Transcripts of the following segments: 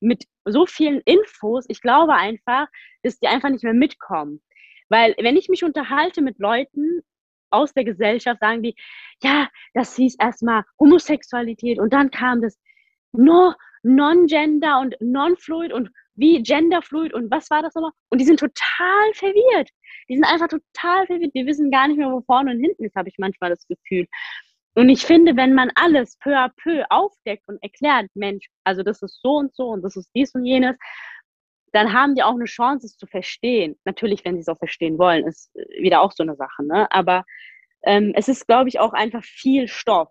mit so vielen Infos, ich glaube einfach, dass die einfach nicht mehr mitkommen. Weil wenn ich mich unterhalte mit Leuten aus der Gesellschaft, sagen die, ja, das hieß erstmal Homosexualität und dann kam das no, Non-Gender und Non-Fluid und wie Genderfluid und was war das nochmal? Und die sind total verwirrt. Die sind einfach total verwirrt. Die wissen gar nicht mehr, wo vorne und hinten ist, habe ich manchmal das Gefühl. Und ich finde, wenn man alles peu à peu aufdeckt und erklärt, Mensch, also das ist so und so und das ist dies und jenes, dann haben die auch eine Chance, es zu verstehen. Natürlich, wenn sie es auch verstehen wollen, ist wieder auch so eine Sache. Ne? Aber ähm, es ist, glaube ich, auch einfach viel Stoff.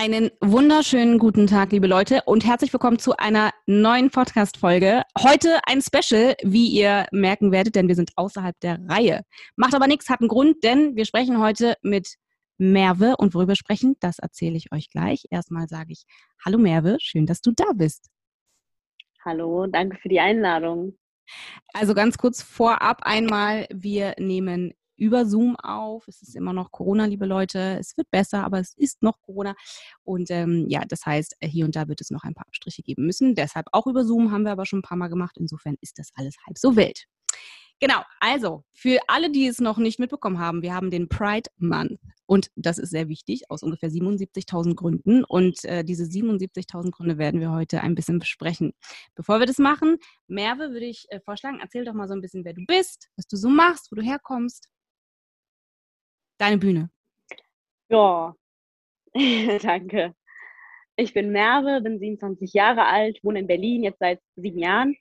Einen wunderschönen guten Tag, liebe Leute, und herzlich willkommen zu einer neuen Podcast-Folge. Heute ein Special, wie ihr merken werdet, denn wir sind außerhalb der Reihe. Macht aber nichts, hat einen Grund, denn wir sprechen heute mit Merve und worüber sprechen, das erzähle ich euch gleich. Erstmal sage ich Hallo Merve, schön, dass du da bist. Hallo, danke für die Einladung. Also ganz kurz vorab einmal, wir nehmen über Zoom auf. Es ist immer noch Corona, liebe Leute. Es wird besser, aber es ist noch Corona. Und ähm, ja, das heißt, äh, hier und da wird es noch ein paar Abstriche geben müssen. Deshalb auch über Zoom haben wir aber schon ein paar Mal gemacht. Insofern ist das alles halb so wild. Genau, also für alle, die es noch nicht mitbekommen haben, wir haben den Pride Month und das ist sehr wichtig aus ungefähr 77.000 Gründen und äh, diese 77.000 Gründe werden wir heute ein bisschen besprechen. Bevor wir das machen, Merve würde ich äh, vorschlagen, erzähl doch mal so ein bisschen, wer du bist, was du so machst, wo du herkommst. Deine Bühne. Ja, danke. Ich bin Merve, bin 27 Jahre alt, wohne in Berlin jetzt seit sieben Jahren,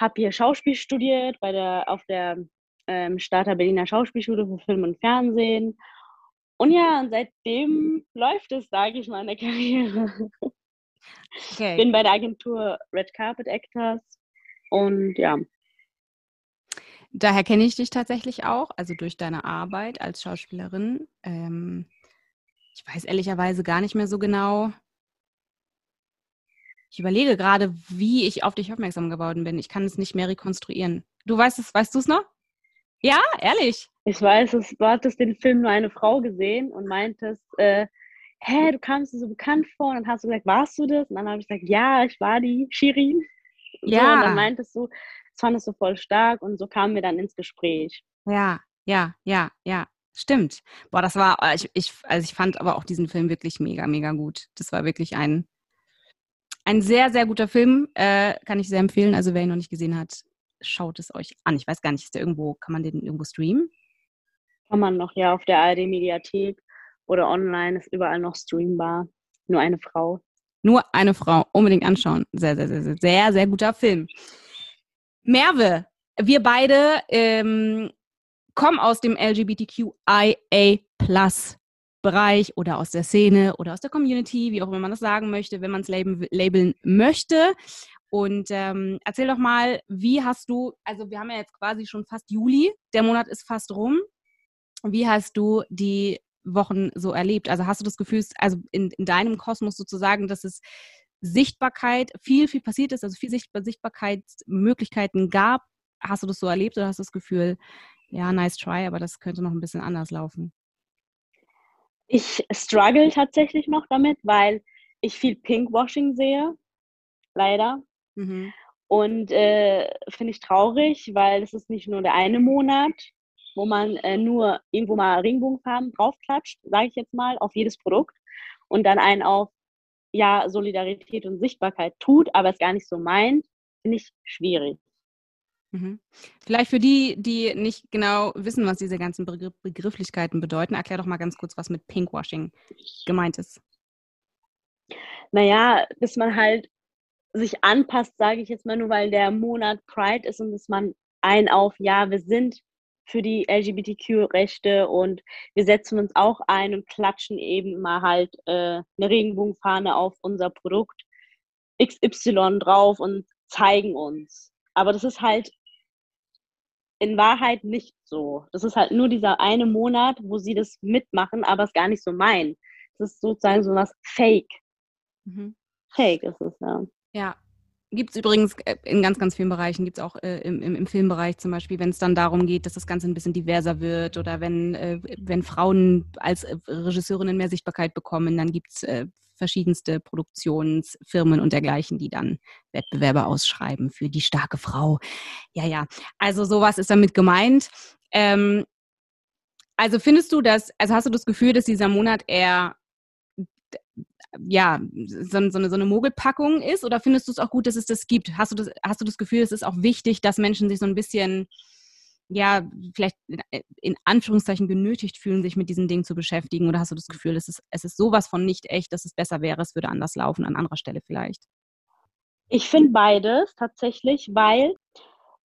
habe hier Schauspiel studiert bei der, auf der ähm, Starter Berliner Schauspielschule für Film und Fernsehen. Und ja, und seitdem läuft es, sage ich mal, in der Karriere. Okay. Bin bei der Agentur Red Carpet Actors und ja, Daher kenne ich dich tatsächlich auch, also durch deine Arbeit als Schauspielerin. Ähm, ich weiß ehrlicherweise gar nicht mehr so genau. Ich überlege gerade, wie ich auf dich aufmerksam geworden bin. Ich kann es nicht mehr rekonstruieren. Du weißt es, weißt du es noch? Ja, ehrlich. Ich weiß es, du hattest den Film nur eine Frau gesehen und meintest, äh, hä, du kamst dir so bekannt vor und dann hast du gesagt, warst du das? Und dann habe ich gesagt, ja, ich war die Shirin. Ja. So, und dann meintest du, das fandest du voll stark und so kamen wir dann ins Gespräch. Ja, ja, ja, ja. Stimmt. Boah, das war, äh, ich, ich, also ich fand aber auch diesen Film wirklich mega, mega gut. Das war wirklich ein, ein sehr, sehr guter Film. Äh, kann ich sehr empfehlen. Also wer ihn noch nicht gesehen hat, schaut es euch an. Ich weiß gar nicht, ist der irgendwo, kann man den irgendwo streamen? Kann man noch, ja, auf der ARD-Mediathek oder online, ist überall noch streambar. Nur eine Frau. Nur eine Frau. Unbedingt anschauen. Sehr, sehr, sehr, sehr, sehr, sehr guter Film. Merve, wir beide ähm, kommen aus dem LGBTQIA Bereich oder aus der Szene oder aus der Community, wie auch immer man das sagen möchte, wenn man es labeln, labeln möchte. Und ähm, erzähl doch mal, wie hast du, also wir haben ja jetzt quasi schon fast Juli, der Monat ist fast rum. Wie hast du die Wochen so erlebt? Also hast du das Gefühl, also in, in deinem Kosmos sozusagen, dass es Sichtbarkeit, viel, viel passiert ist, also viel Sichtbar Sichtbarkeitsmöglichkeiten gab. Hast du das so erlebt oder hast du das Gefühl, ja, nice try, aber das könnte noch ein bisschen anders laufen? Ich struggle tatsächlich noch damit, weil ich viel Pinkwashing sehe, leider. Mhm. Und äh, finde ich traurig, weil es ist nicht nur der eine Monat, wo man äh, nur irgendwo mal Regenbogenfarben draufklatscht, sage ich jetzt mal, auf jedes Produkt und dann einen auf ja Solidarität und Sichtbarkeit tut, aber es gar nicht so meint, finde ich schwierig. Mhm. Vielleicht für die, die nicht genau wissen, was diese ganzen Begriff Begrifflichkeiten bedeuten, erklär doch mal ganz kurz, was mit Pinkwashing gemeint ist. Naja, dass man halt sich anpasst, sage ich jetzt mal nur, weil der Monat Pride ist und dass man ein auf, ja, wir sind für die LGBTQ-Rechte und wir setzen uns auch ein und klatschen eben mal halt äh, eine Regenbogenfahne auf unser Produkt XY drauf und zeigen uns. Aber das ist halt in Wahrheit nicht so. Das ist halt nur dieser eine Monat, wo sie das mitmachen, aber es gar nicht so meinen. Das ist sozusagen so was Fake. Mhm. Fake ist es, ja. Ja, Gibt es übrigens äh, in ganz, ganz vielen Bereichen, gibt es auch äh, im, im, Filmbereich zum Beispiel, wenn es dann darum geht, dass das Ganze ein bisschen diverser wird oder wenn, äh, wenn Frauen als äh, Regisseurinnen mehr Sichtbarkeit bekommen, dann gibt es äh, verschiedenste Produktionsfirmen und dergleichen, die dann Wettbewerbe ausschreiben für die starke Frau. Ja, ja, also sowas ist damit gemeint. Ähm, also findest du das, also hast du das Gefühl, dass dieser Monat eher ja, so, so, eine, so eine Mogelpackung ist? Oder findest du es auch gut, dass es das gibt? Hast du das, hast du das Gefühl, es ist auch wichtig, dass Menschen sich so ein bisschen, ja, vielleicht in Anführungszeichen genötigt fühlen, sich mit diesen Dingen zu beschäftigen? Oder hast du das Gefühl, es ist, es ist sowas von nicht echt, dass es besser wäre, es würde anders laufen, an anderer Stelle vielleicht? Ich finde beides tatsächlich, weil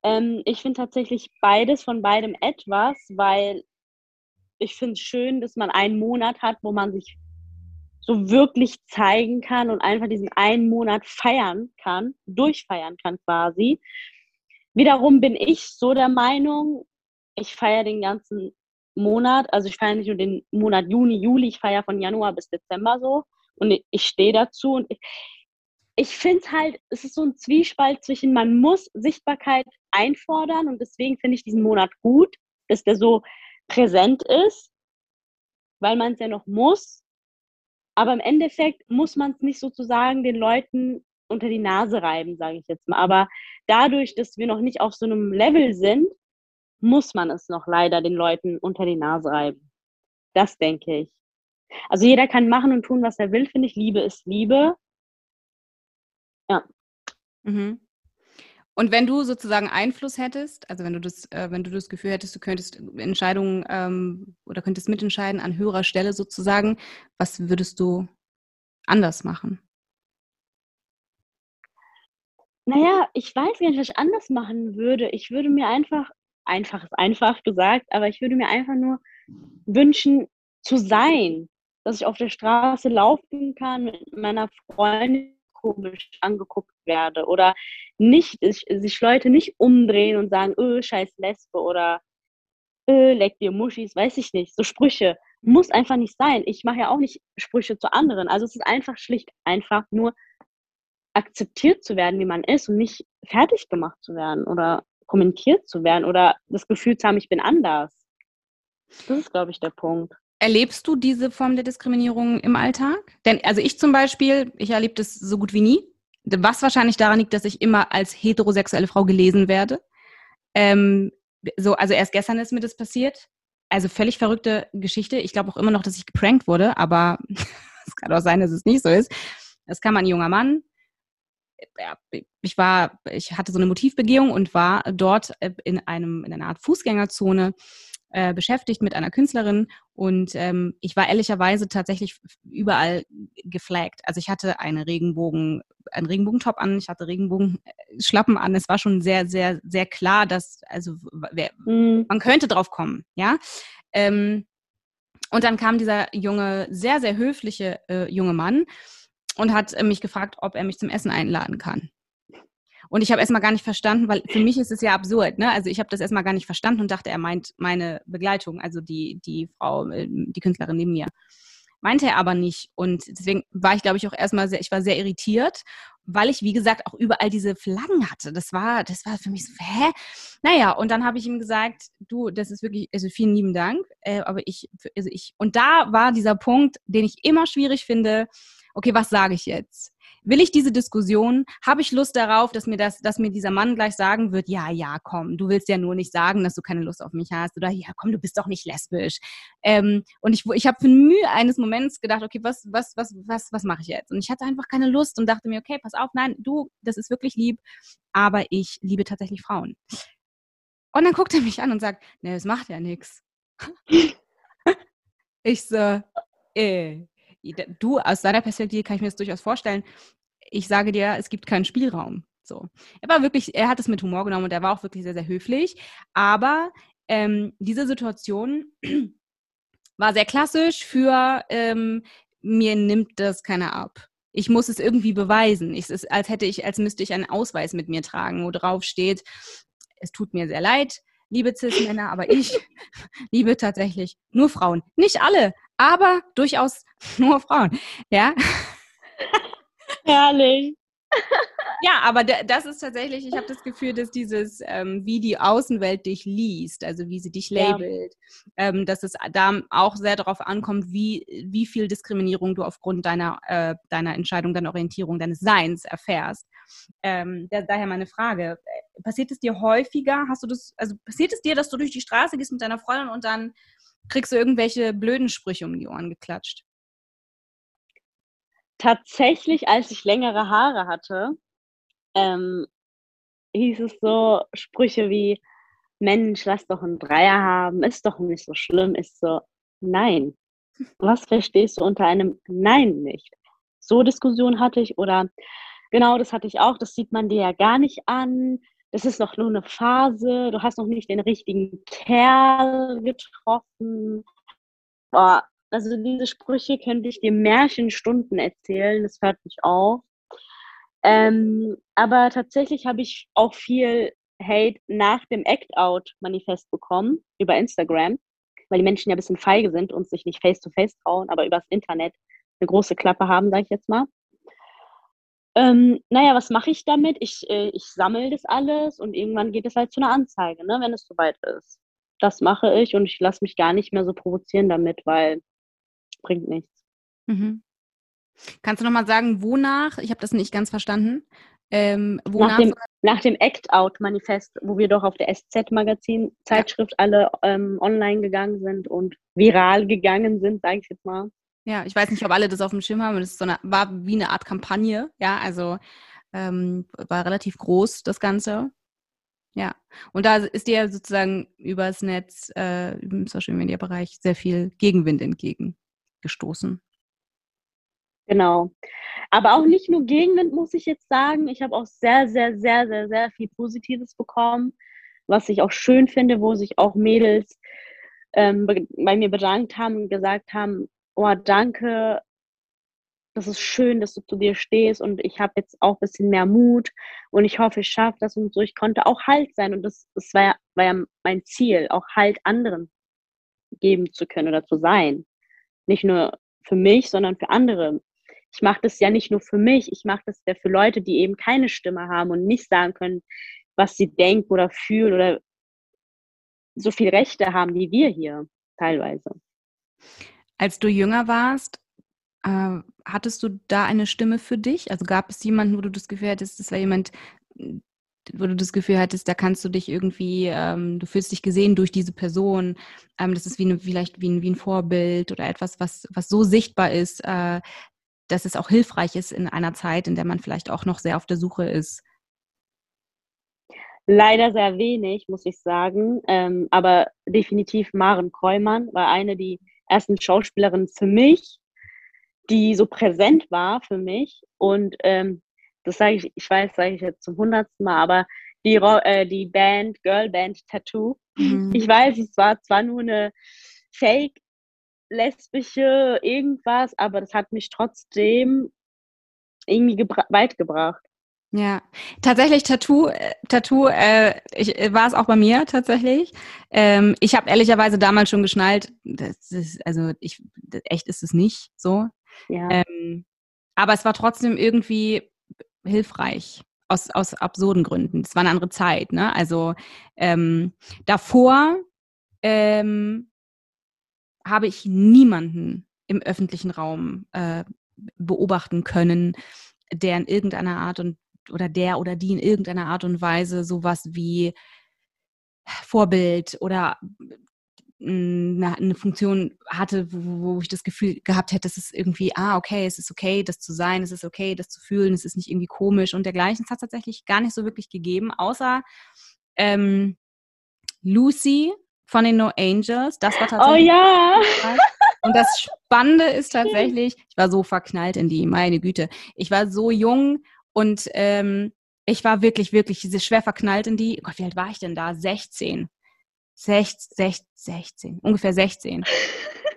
ähm, ich finde tatsächlich beides von beidem etwas, weil ich finde es schön, dass man einen Monat hat, wo man sich so wirklich zeigen kann und einfach diesen einen Monat feiern kann, durchfeiern kann quasi. Wiederum bin ich so der Meinung, ich feiere den ganzen Monat, also ich feiere nicht nur den Monat Juni, Juli, ich feiere von Januar bis Dezember so und ich stehe dazu und ich, ich finde es halt, es ist so ein Zwiespalt zwischen, man muss Sichtbarkeit einfordern und deswegen finde ich diesen Monat gut, dass der so präsent ist, weil man es ja noch muss, aber im Endeffekt muss man es nicht sozusagen den Leuten unter die Nase reiben, sage ich jetzt mal. Aber dadurch, dass wir noch nicht auf so einem Level sind, muss man es noch leider den Leuten unter die Nase reiben. Das denke ich. Also jeder kann machen und tun, was er will, finde ich. Liebe ist Liebe. Ja. Mhm. Und wenn du sozusagen Einfluss hättest, also wenn du das, äh, wenn du das Gefühl hättest, du könntest Entscheidungen ähm, oder könntest mitentscheiden an höherer Stelle sozusagen, was würdest du anders machen? Naja, ich weiß nicht, was ich anders machen würde. Ich würde mir einfach, einfach ist einfach gesagt, aber ich würde mir einfach nur wünschen, zu sein, dass ich auf der Straße laufen kann mit meiner Freundin komisch angeguckt werde oder nicht, sich Leute nicht umdrehen und sagen, öh, scheiß Lesbe oder öh, leck dir Muschis, weiß ich nicht. So Sprüche muss einfach nicht sein. Ich mache ja auch nicht Sprüche zu anderen. Also es ist einfach schlicht einfach nur akzeptiert zu werden, wie man ist und nicht fertig gemacht zu werden oder kommentiert zu werden oder das Gefühl zu haben, ich bin anders. Das ist, glaube ich, der Punkt. Erlebst du diese Form der Diskriminierung im Alltag? Denn, also ich zum Beispiel, ich erlebe das so gut wie nie. Was wahrscheinlich daran liegt, dass ich immer als heterosexuelle Frau gelesen werde. Ähm, so, also erst gestern ist mir das passiert. Also völlig verrückte Geschichte. Ich glaube auch immer noch, dass ich geprankt wurde, aber es kann auch sein, dass es nicht so ist. Es kam ein junger Mann. Ich war, ich hatte so eine Motivbegehung und war dort äh, in einem, in einer Art Fußgängerzone äh, beschäftigt mit einer Künstlerin und ähm, ich war ehrlicherweise tatsächlich überall geflaggt. Also ich hatte eine Regenbogen, einen Regenbogentop an, ich hatte Regenbogenschlappen an. Es war schon sehr, sehr, sehr klar, dass also wer, mhm. man könnte drauf kommen, ja. Ähm, und dann kam dieser junge, sehr, sehr höfliche äh, junge Mann und hat äh, mich gefragt, ob er mich zum Essen einladen kann. Und ich habe erstmal gar nicht verstanden, weil für mich ist es ja absurd, ne? Also ich habe das erstmal gar nicht verstanden und dachte, er meint meine Begleitung, also die, die Frau, äh, die Künstlerin neben mir. Meinte er aber nicht. Und deswegen war ich, glaube ich, auch erstmal sehr, ich war sehr irritiert, weil ich, wie gesagt, auch überall diese Flaggen hatte. Das war, das war für mich so, hä? Naja, und dann habe ich ihm gesagt, du, das ist wirklich, also vielen lieben Dank, äh, aber ich, also ich, und da war dieser Punkt, den ich immer schwierig finde, okay, was sage ich jetzt? Will ich diese Diskussion? Habe ich Lust darauf, dass mir das, dass mir dieser Mann gleich sagen wird, ja, ja, komm, du willst ja nur nicht sagen, dass du keine Lust auf mich hast oder ja, komm, du bist doch nicht lesbisch. Ähm, und ich, ich habe für Mühe eines Moments gedacht, okay, was, was, was, was, was mache ich jetzt? Und ich hatte einfach keine Lust und dachte mir, okay, pass auf, nein, du, das ist wirklich lieb, aber ich liebe tatsächlich Frauen. Und dann guckt er mich an und sagt, ne, das macht ja nichts. Ich so, äh, du aus deiner Perspektive kann ich mir das durchaus vorstellen. Ich sage dir, es gibt keinen Spielraum. So. Er war wirklich, er hat es mit Humor genommen und er war auch wirklich sehr, sehr höflich. Aber ähm, diese Situation war sehr klassisch für ähm, mir nimmt das keiner ab. Ich muss es irgendwie beweisen. Es ist, als hätte ich, als müsste ich einen Ausweis mit mir tragen, wo drauf steht, es tut mir sehr leid, liebe Cis-Männer, aber ich liebe tatsächlich nur Frauen. Nicht alle, aber durchaus nur Frauen. Ja. Herrlich. Ja, aber das ist tatsächlich, ich habe das Gefühl, dass dieses, ähm, wie die Außenwelt dich liest, also wie sie dich labelt, ja. ähm, dass es da auch sehr darauf ankommt, wie, wie viel Diskriminierung du aufgrund deiner, äh, deiner Entscheidung, deiner Orientierung, deines Seins erfährst. Ähm, da, daher meine Frage, passiert es dir häufiger, hast du das, also passiert es dir, dass du durch die Straße gehst mit deiner Freundin und dann kriegst du irgendwelche blöden Sprüche um die Ohren geklatscht? Tatsächlich, als ich längere Haare hatte, ähm, hieß es so Sprüche wie, Mensch, lass doch einen Dreier haben, ist doch nicht so schlimm, ist so, nein. Was verstehst du unter einem Nein nicht? So Diskussion hatte ich oder genau das hatte ich auch, das sieht man dir ja gar nicht an, das ist noch nur eine Phase, du hast noch nicht den richtigen Kerl getroffen. Boah, also diese Sprüche könnte ich dir Märchenstunden erzählen, das hört nicht auf. Ähm, aber tatsächlich habe ich auch viel Hate nach dem Act-Out-Manifest bekommen über Instagram, weil die Menschen ja ein bisschen feige sind und sich nicht face-to-face -face trauen, aber übers Internet eine große Klappe haben, sage ich jetzt mal. Ähm, naja, was mache ich damit? Ich, äh, ich sammle das alles und irgendwann geht es halt zu einer Anzeige, ne, wenn es soweit ist. Das mache ich und ich lasse mich gar nicht mehr so provozieren damit, weil bringt nichts. Mhm. Kannst du nochmal sagen, wonach? Ich habe das nicht ganz verstanden. Ähm, nach, dem, nach dem Act-Out-Manifest, wo wir doch auf der SZ-Magazin-Zeitschrift ja. alle ähm, online gegangen sind und viral gegangen sind, sage ich jetzt mal. Ja, ich weiß nicht, ob alle das auf dem Schirm haben. Das so eine, war wie eine Art Kampagne. Ja, also ähm, war relativ groß, das Ganze. Ja, und da ist dir sozusagen übers Netz, äh, im Social Media Bereich sehr viel Gegenwind entgegengestoßen. Genau. Aber auch nicht nur Gegenwind, muss ich jetzt sagen. Ich habe auch sehr, sehr, sehr, sehr, sehr viel Positives bekommen, was ich auch schön finde, wo sich auch Mädels ähm, bei mir bedankt haben und gesagt haben, oh, danke, das ist schön, dass du zu dir stehst und ich habe jetzt auch ein bisschen mehr Mut und ich hoffe, ich schaffe das und so. Ich konnte auch Halt sein und das, das war, ja, war ja mein Ziel, auch Halt anderen geben zu können oder zu sein. Nicht nur für mich, sondern für andere ich mache das ja nicht nur für mich, ich mache das ja für Leute, die eben keine Stimme haben und nicht sagen können, was sie denken oder fühlen oder so viel Rechte haben wie wir hier teilweise. Als du jünger warst, äh, hattest du da eine Stimme für dich? Also gab es jemanden, wo du das Gefühl hattest, das war jemand, wo du das Gefühl hattest, da kannst du dich irgendwie, ähm, du fühlst dich gesehen durch diese Person. Ähm, das ist wie eine, vielleicht wie ein, wie ein Vorbild oder etwas, was, was so sichtbar ist, äh, dass es auch hilfreich ist in einer Zeit, in der man vielleicht auch noch sehr auf der Suche ist? Leider sehr wenig, muss ich sagen. Ähm, aber definitiv Maren Kreumann war eine der ersten Schauspielerinnen für mich, die so präsent war für mich. Und ähm, das sage ich, ich weiß, sage ich jetzt zum hundertsten Mal, aber die, äh, die Band, Girlband Tattoo, mhm. ich weiß, es war zwar nur eine Fake lesbische irgendwas, aber das hat mich trotzdem irgendwie weit gebracht. Ja, tatsächlich Tattoo, Tattoo, äh, ich, äh, war es auch bei mir tatsächlich. Ähm, ich habe ehrlicherweise damals schon geschnallt, das ist, also ich, echt ist es nicht so. Ja. Ähm, aber es war trotzdem irgendwie hilfreich aus, aus absurden Gründen. Es war eine andere Zeit, ne? Also ähm, davor ähm, habe ich niemanden im öffentlichen Raum äh, beobachten können, der in irgendeiner Art und oder der oder die in irgendeiner Art und Weise sowas wie Vorbild oder eine, eine Funktion hatte, wo, wo, ich das Gefühl gehabt hätte, es ist irgendwie, ah, okay, es ist okay, das zu sein, es ist okay, das zu fühlen, es ist nicht irgendwie komisch und dergleichen. Es hat tatsächlich gar nicht so wirklich gegeben, außer ähm, Lucy von den No Angels. Das war oh tatsächlich. Oh ja! Und das Spannende ist tatsächlich, ich war so verknallt in die, meine Güte. Ich war so jung und ähm, ich war wirklich, wirklich schwer verknallt in die. Gott, wie alt war ich denn da? 16. 16, 16, ungefähr 16.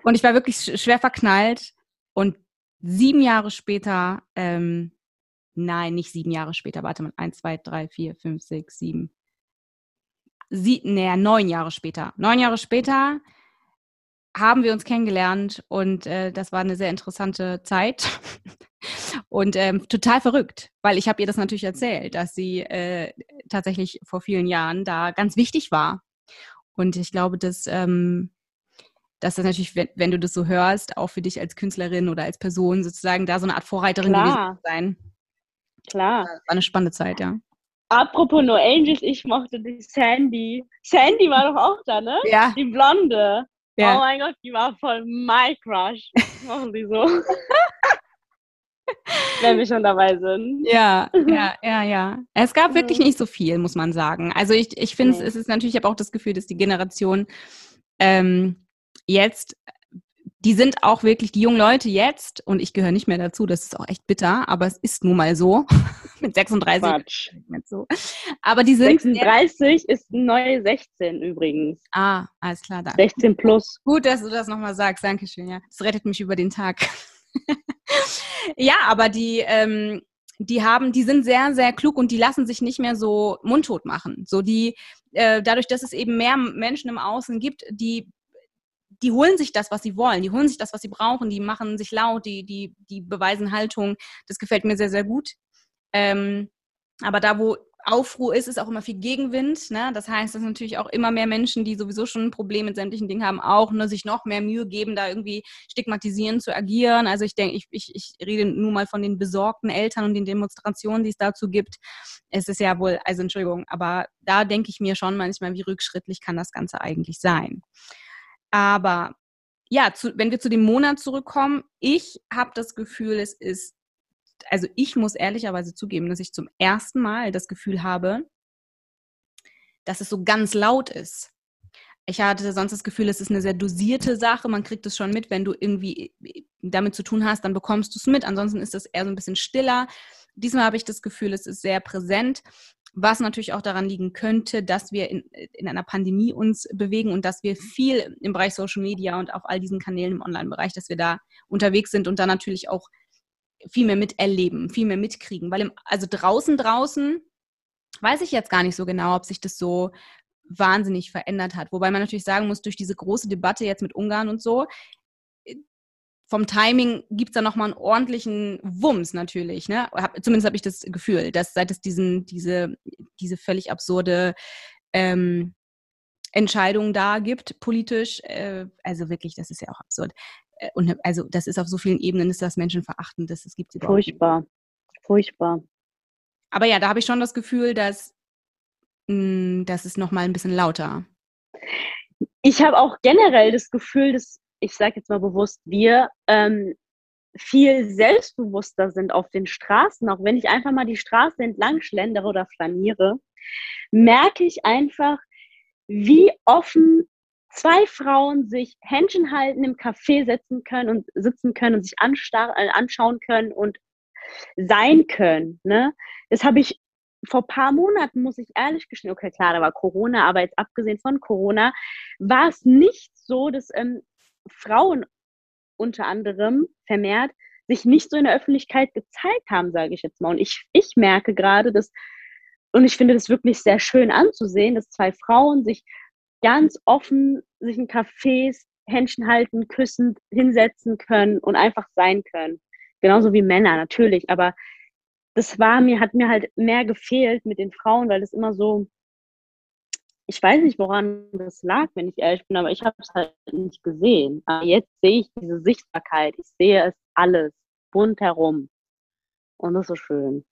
Und ich war wirklich schwer verknallt. Und sieben Jahre später, ähm, nein, nicht sieben Jahre später, warte mal, eins, zwei, drei, vier, fünf, sechs, sieben. Sie, naja, neun Jahre später. Neun Jahre später haben wir uns kennengelernt und äh, das war eine sehr interessante Zeit und ähm, total verrückt, weil ich habe ihr das natürlich erzählt, dass sie äh, tatsächlich vor vielen Jahren da ganz wichtig war. Und ich glaube, dass, ähm, dass das natürlich, wenn, wenn, du das so hörst, auch für dich als Künstlerin oder als Person sozusagen da so eine Art Vorreiterin Klar. gewesen sein. Klar. War eine spannende Zeit, ja. Apropos No Angels, ich mochte die Sandy. Sandy war doch auch da, ne? Ja. Die Blonde. Ja. Oh mein Gott, die war voll my crush. Machen die so? Wenn wir schon dabei sind. Ja, ja, ja, ja. Es gab wirklich Mhm. nicht so viel, muss man sagen. Also ich, ich finde, Nee. es ist natürlich, ich habe auch das Gefühl, dass die Generation ähm, jetzt, die sind auch wirklich, die jungen Leute jetzt, und ich gehöre nicht mehr dazu, das ist auch echt bitter, aber es ist nun mal so. Mit 36 Quatsch. so. Aber die sind. sehr- 36 ist neue 16 übrigens. ah, alles klar, da. 16 plus. Gut, dass du das nochmal sagst. Dankeschön, ja. Das rettet mich über den Tag. ja, aber die, ähm, die haben, die sind sehr, sehr klug und die lassen sich nicht mehr so mundtot machen. So die, äh, dadurch, dass es eben mehr Menschen im Außen gibt, die, die holen sich das, was sie wollen, die holen sich das, was sie brauchen, die machen sich laut, die, die, die beweisen Haltung. Das gefällt mir sehr, sehr gut. Ähm, aber da, wo Aufruhr ist, ist auch immer viel Gegenwind. Ne? Das heißt, dass natürlich auch immer mehr Menschen, die sowieso schon ein Problem mit sämtlichen Dingen haben, auch ne, sich noch mehr Mühe geben, da irgendwie stigmatisierend zu agieren. Also ich denke, ich, ich, ich rede nur mal von den besorgten Eltern und den Demonstrationen, die es dazu gibt. Es ist ja wohl, also Entschuldigung, aber da denke ich mir schon manchmal, wie rückschrittlich kann das Ganze eigentlich sein. Aber ja, zu, wenn wir zu dem Monat zurückkommen, ich habe das Gefühl, es ist also ich muss ehrlicherweise zugeben, dass ich zum ersten Mal das Gefühl habe, dass es so ganz laut ist. Ich hatte sonst das Gefühl, es ist eine sehr dosierte Sache. Man kriegt es schon mit, wenn du irgendwie damit zu tun hast, dann bekommst du es mit. Ansonsten ist es eher so ein bisschen stiller. Diesmal habe ich das Gefühl, es ist sehr präsent, was natürlich auch daran liegen könnte, dass wir in, in einer Pandemie uns bewegen und dass wir viel im Bereich Social Media und auf all diesen Kanälen im Online-Bereich, dass wir da unterwegs sind und dann natürlich auch viel mehr miterleben, viel mehr mitkriegen. Weil im, also draußen, draußen weiß ich jetzt gar nicht so genau, ob sich das so wahnsinnig verändert hat. Wobei man natürlich sagen muss, durch diese große Debatte jetzt mit Ungarn und so, vom Timing gibt es da nochmal einen ordentlichen Wumms natürlich. Ne? Hab, zumindest habe ich das Gefühl, dass seit es diesen, diese, diese völlig absurde ähm, Entscheidung da gibt, politisch, äh, also wirklich, das ist ja auch absurd. Äh, Und also das ist auf so vielen Ebenen, ist das menschenverachtend, das, das gibt es überhaupt Furchtbar. nicht. Furchtbar. Aber ja, da habe ich schon das Gefühl, dass mh, das ist nochmal ein bisschen lauter. Ich habe auch generell das Gefühl, dass, ich sage jetzt mal bewusst, wir ähm, viel selbstbewusster sind auf den Straßen. Auch wenn ich einfach mal die Straße entlang schlendere oder flaniere, merke ich einfach, wie offen zwei Frauen sich Händchen halten, im Café setzen können und sitzen können und sich äh, anschauen können und sein können. Ne? Das habe ich vor ein paar Monaten, muss ich ehrlich gestehen, okay, klar, da war Corona, aber jetzt abgesehen von Corona, war es nicht so, dass ähm, Frauen unter anderem vermehrt sich nicht so in der Öffentlichkeit gezeigt haben, sage ich jetzt mal. Und ich, ich merke gerade, dass, und ich finde das wirklich sehr schön anzusehen, dass zwei Frauen sich ganz offen sich in Cafés Händchen halten, küssend hinsetzen können und einfach sein können. Genauso wie Männer, natürlich. Aber das war mir, hat mir halt mehr gefehlt mit den Frauen, weil das immer so, ich weiß nicht, woran das lag, wenn ich ehrlich bin, aber ich habe es halt nicht gesehen. Aber jetzt sehe ich diese Sichtbarkeit, ich sehe es alles bunt herum. Und das ist so schön.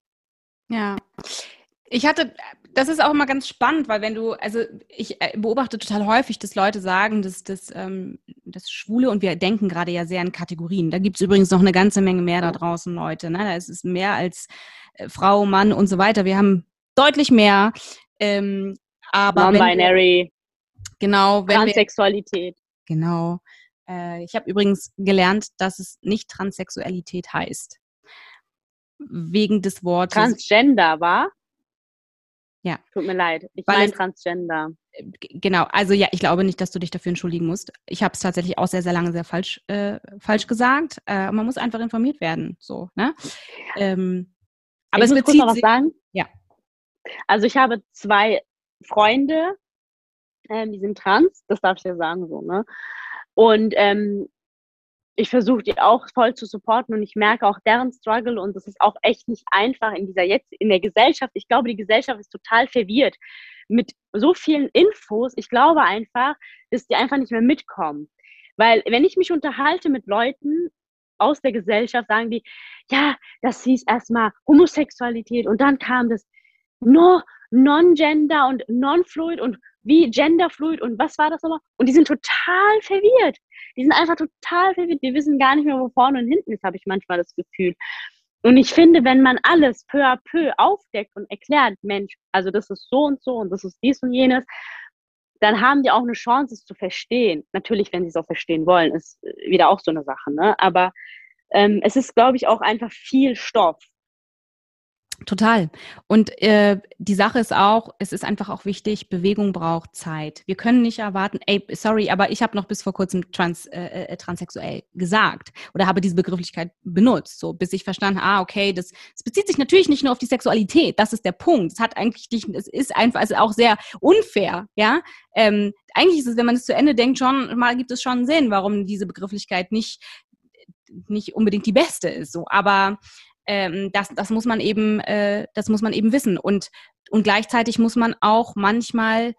Ja. Ich hatte, das ist auch immer ganz spannend, weil wenn du, also ich äh, beobachte total häufig, dass Leute sagen, dass das, ähm, das Schwule und wir denken gerade ja sehr in Kategorien. Da gibt es übrigens noch eine ganze Menge mehr da draußen, Leute. Ne? Da ist es mehr als äh, Frau, Mann und so weiter. Wir haben deutlich mehr. Ähm, aber wir, Non-binary, genau, wenn wir, Transsexualität. genau. Äh, ich habe übrigens gelernt, dass es nicht Transsexualität heißt. Wegen des Wortes. Transgender, war? Ja. Tut mir leid. Ich meine Transgender. Äh, genau, also ja, ich glaube nicht, dass du dich dafür entschuldigen musst. Ich habe es tatsächlich auch sehr, sehr lange sehr falsch, äh, falsch gesagt. Äh, man muss einfach informiert werden. So, ne? Ähm, aber ich es muss bezieht kurz noch was sagen. Ja. Also ich habe zwei Freunde, ähm, die sind trans, das darf ich ja sagen so, ne? Und ähm, ich versuche die auch voll zu supporten und ich merke auch deren Struggle und das ist auch echt nicht einfach in dieser jetzt in der Gesellschaft. Ich glaube, die Gesellschaft ist total verwirrt mit so vielen Infos. Ich glaube einfach, dass die einfach nicht mehr mitkommen. Weil wenn ich mich unterhalte mit Leuten aus der Gesellschaft, sagen die, ja, das hieß erstmal Homosexualität und dann kam das no, Non-Gender und Non-Fluid und wie Genderfluid und was war das nochmal? Und die sind total verwirrt. Die sind einfach total verwirrt. Die wissen gar nicht mehr, wo vorne und hinten ist, habe ich manchmal das Gefühl. Und ich finde, wenn man alles peu à peu aufdeckt und erklärt, Mensch, also das ist so und so und das ist dies und jenes, dann haben die auch eine Chance, es zu verstehen. Natürlich, wenn sie es auch verstehen wollen, ist wieder auch so eine Sache. Ne? Aber ähm, es ist, glaube ich, auch einfach viel Stoff. Total. Und äh, die Sache ist auch, es ist einfach auch wichtig, Bewegung braucht Zeit. Wir können nicht erwarten, ey, sorry, aber ich habe noch bis vor kurzem trans, äh, äh, transsexuell gesagt oder habe diese Begrifflichkeit benutzt, so bis ich verstanden, ah, okay, das, das bezieht sich natürlich nicht nur auf die Sexualität, das ist der Punkt. Es hat eigentlich nicht, es ist einfach, es ist auch sehr unfair, ja. Ähm, eigentlich ist es, wenn man es zu Ende denkt, schon mal gibt es schon Sinn, warum diese Begrifflichkeit nicht nicht unbedingt die beste ist, so. Aber ähm, das, das muss man eben, äh, das muss man eben wissen. Und, und gleichzeitig muss man auch manchmal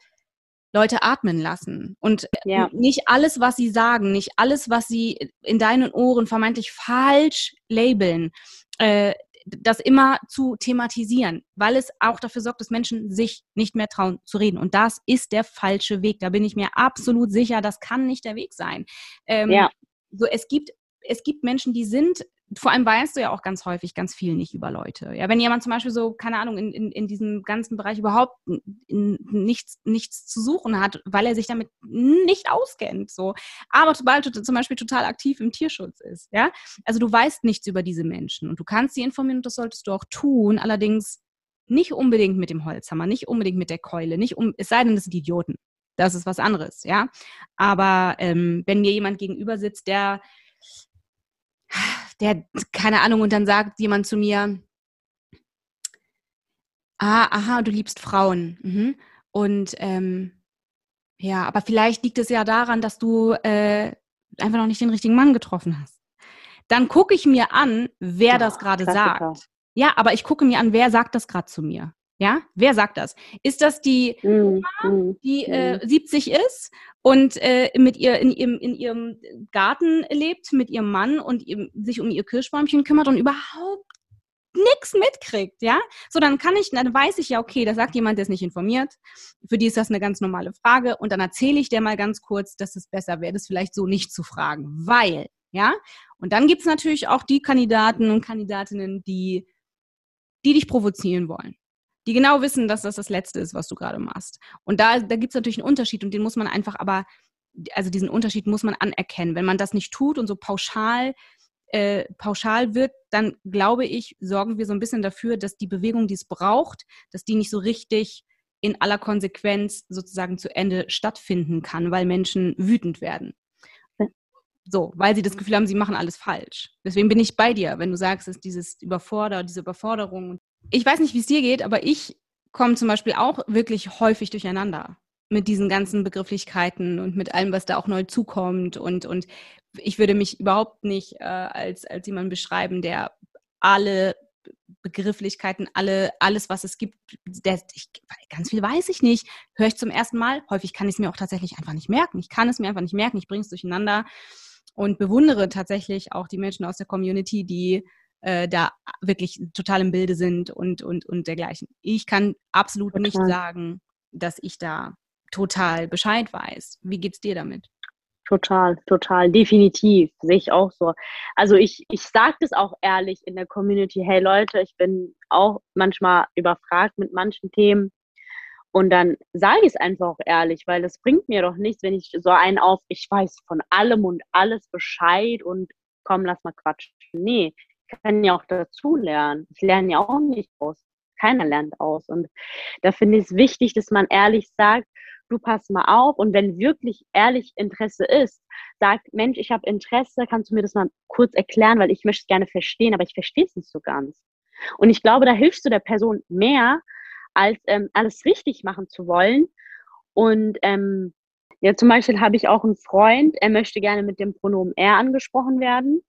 Leute atmen lassen. Und äh, ja. nicht alles, was sie sagen, nicht alles, was sie in deinen Ohren vermeintlich falsch labeln, äh, das immer zu thematisieren, weil es auch dafür sorgt, dass Menschen sich nicht mehr trauen zu reden. Und das ist der falsche Weg. Da bin ich mir absolut sicher, das kann nicht der Weg sein. Ähm, ja. So, es gibt es gibt Menschen, die sind vor allem weißt du ja auch ganz häufig ganz viel nicht über Leute. Ja, wenn jemand zum Beispiel so, keine Ahnung, in, in, in diesem ganzen Bereich überhaupt nichts, nichts zu suchen hat, weil er sich damit nicht auskennt, so. Aber sobald zum Beispiel total aktiv im Tierschutz ist, ja. Also du weißt nichts über diese Menschen und du kannst sie informieren und das solltest du auch tun. Allerdings nicht unbedingt mit dem Holzhammer, nicht unbedingt mit der Keule, nicht um, es sei denn, das sind Idioten. Das ist was anderes, ja. Aber ähm, wenn mir jemand gegenüber sitzt, der der, keine Ahnung, und dann sagt jemand zu mir, ah, aha, du liebst Frauen. Mhm. Und ähm, ja, aber vielleicht liegt es ja daran, dass du äh, einfach noch nicht den richtigen Mann getroffen hast. Dann gucke ich mir an, wer oh, das gerade sagt. Ja, aber ich gucke mir an, wer sagt das gerade zu mir. Ja, wer sagt das? Ist das die mm, Oma, die äh, 70 mm. ist und äh, mit ihr in ihrem, in ihrem Garten lebt, mit ihrem Mann und ihm, sich um ihr Kirschbäumchen kümmert und überhaupt nichts mitkriegt, ja? So, dann kann ich, dann weiß ich ja, okay, da sagt jemand, der ist nicht informiert. Für die ist das eine ganz normale Frage. Und dann erzähle ich der mal ganz kurz, dass es besser wäre, das vielleicht so nicht zu fragen. Weil, ja? Und dann gibt es natürlich auch die Kandidaten und Kandidatinnen, die, die dich provozieren wollen die genau wissen, dass das das Letzte ist, was du gerade machst. Und da, da gibt es natürlich einen Unterschied und den muss man einfach aber, also diesen Unterschied muss man anerkennen. Wenn man das nicht tut und so pauschal, äh, pauschal wird, dann glaube ich, sorgen wir so ein bisschen dafür, dass die Bewegung, die es braucht, dass die nicht so richtig in aller Konsequenz sozusagen zu Ende stattfinden kann, weil Menschen wütend werden. So, weil sie das Gefühl haben, sie machen alles falsch. Deswegen bin ich bei dir, wenn du sagst, dass dieses Überforder, diese Überforderung ich weiß nicht, wie es dir geht, aber ich komme zum Beispiel auch wirklich häufig durcheinander mit diesen ganzen Begrifflichkeiten und mit allem, was da auch neu zukommt. Und, und ich würde mich überhaupt nicht äh, als, als jemand beschreiben, der alle Begrifflichkeiten, alle, alles, was es gibt, der, ich, ganz viel weiß ich nicht, höre ich zum ersten Mal. Häufig kann ich es mir auch tatsächlich einfach nicht merken. Ich kann es mir einfach nicht merken, ich bringe es durcheinander und bewundere tatsächlich auch die Menschen aus der Community, die äh, da wirklich total im Bilde sind und, und, und dergleichen. Ich kann absolut total. nicht sagen, dass ich da total Bescheid weiß. Wie geht's dir damit? Total, total, definitiv, sehe ich auch so. Also ich, ich sage das auch ehrlich in der Community, hey Leute, ich bin auch manchmal überfragt mit manchen Themen und dann sage ich es einfach auch ehrlich, weil es bringt mir doch nichts, wenn ich so einen auf, ich weiß von allem und alles Bescheid und komm, lass mal quatschen. Nee, kann ja auch dazu lernen. Ich lerne ja auch nicht aus. keiner lernt aus. Und da finde ich es wichtig, dass man ehrlich sagt, du pass mal auf. Und wenn wirklich ehrlich Interesse ist, sagt, Mensch, ich habe Interesse, kannst du mir das mal kurz erklären, weil ich möchte es gerne verstehen, aber ich verstehe es nicht so ganz. Und ich glaube, da hilfst du der Person mehr, als ähm, alles richtig machen zu wollen. Und ähm, ja, zum Beispiel habe ich auch einen Freund, er möchte gerne mit dem Pronomen er angesprochen werden.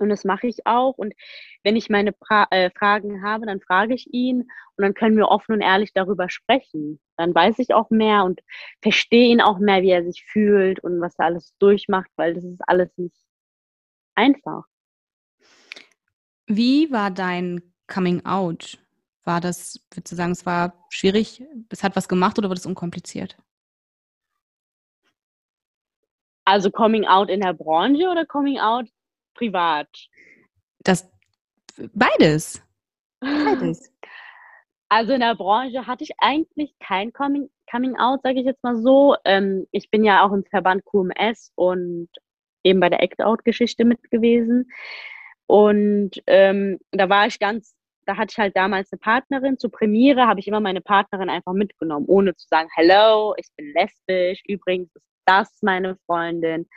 Und das mache ich auch. Und wenn ich meine pra äh, Fragen habe, dann frage ich ihn und dann können wir offen und ehrlich darüber sprechen. Dann weiß ich auch mehr und verstehe ihn auch mehr, wie er sich fühlt und was er alles durchmacht, weil das ist alles nicht einfach. Wie war dein Coming Out? War das, würdest du sagen, es war schwierig, es hat was gemacht oder war das unkompliziert? Also Coming Out in der Branche oder Coming Out privat? Das beides. Beides. Also in der Branche hatte ich eigentlich kein Coming, Coming Out, sage ich jetzt mal so. Ähm, ich bin ja auch im Verband QMS und eben bei der Act-Out-Geschichte mit gewesen. Und ähm, da war ich ganz, da hatte ich halt damals eine Partnerin. Zur Premiere habe ich immer meine Partnerin einfach mitgenommen, ohne zu sagen, hello, ich bin lesbisch, übrigens ist das meine Freundin.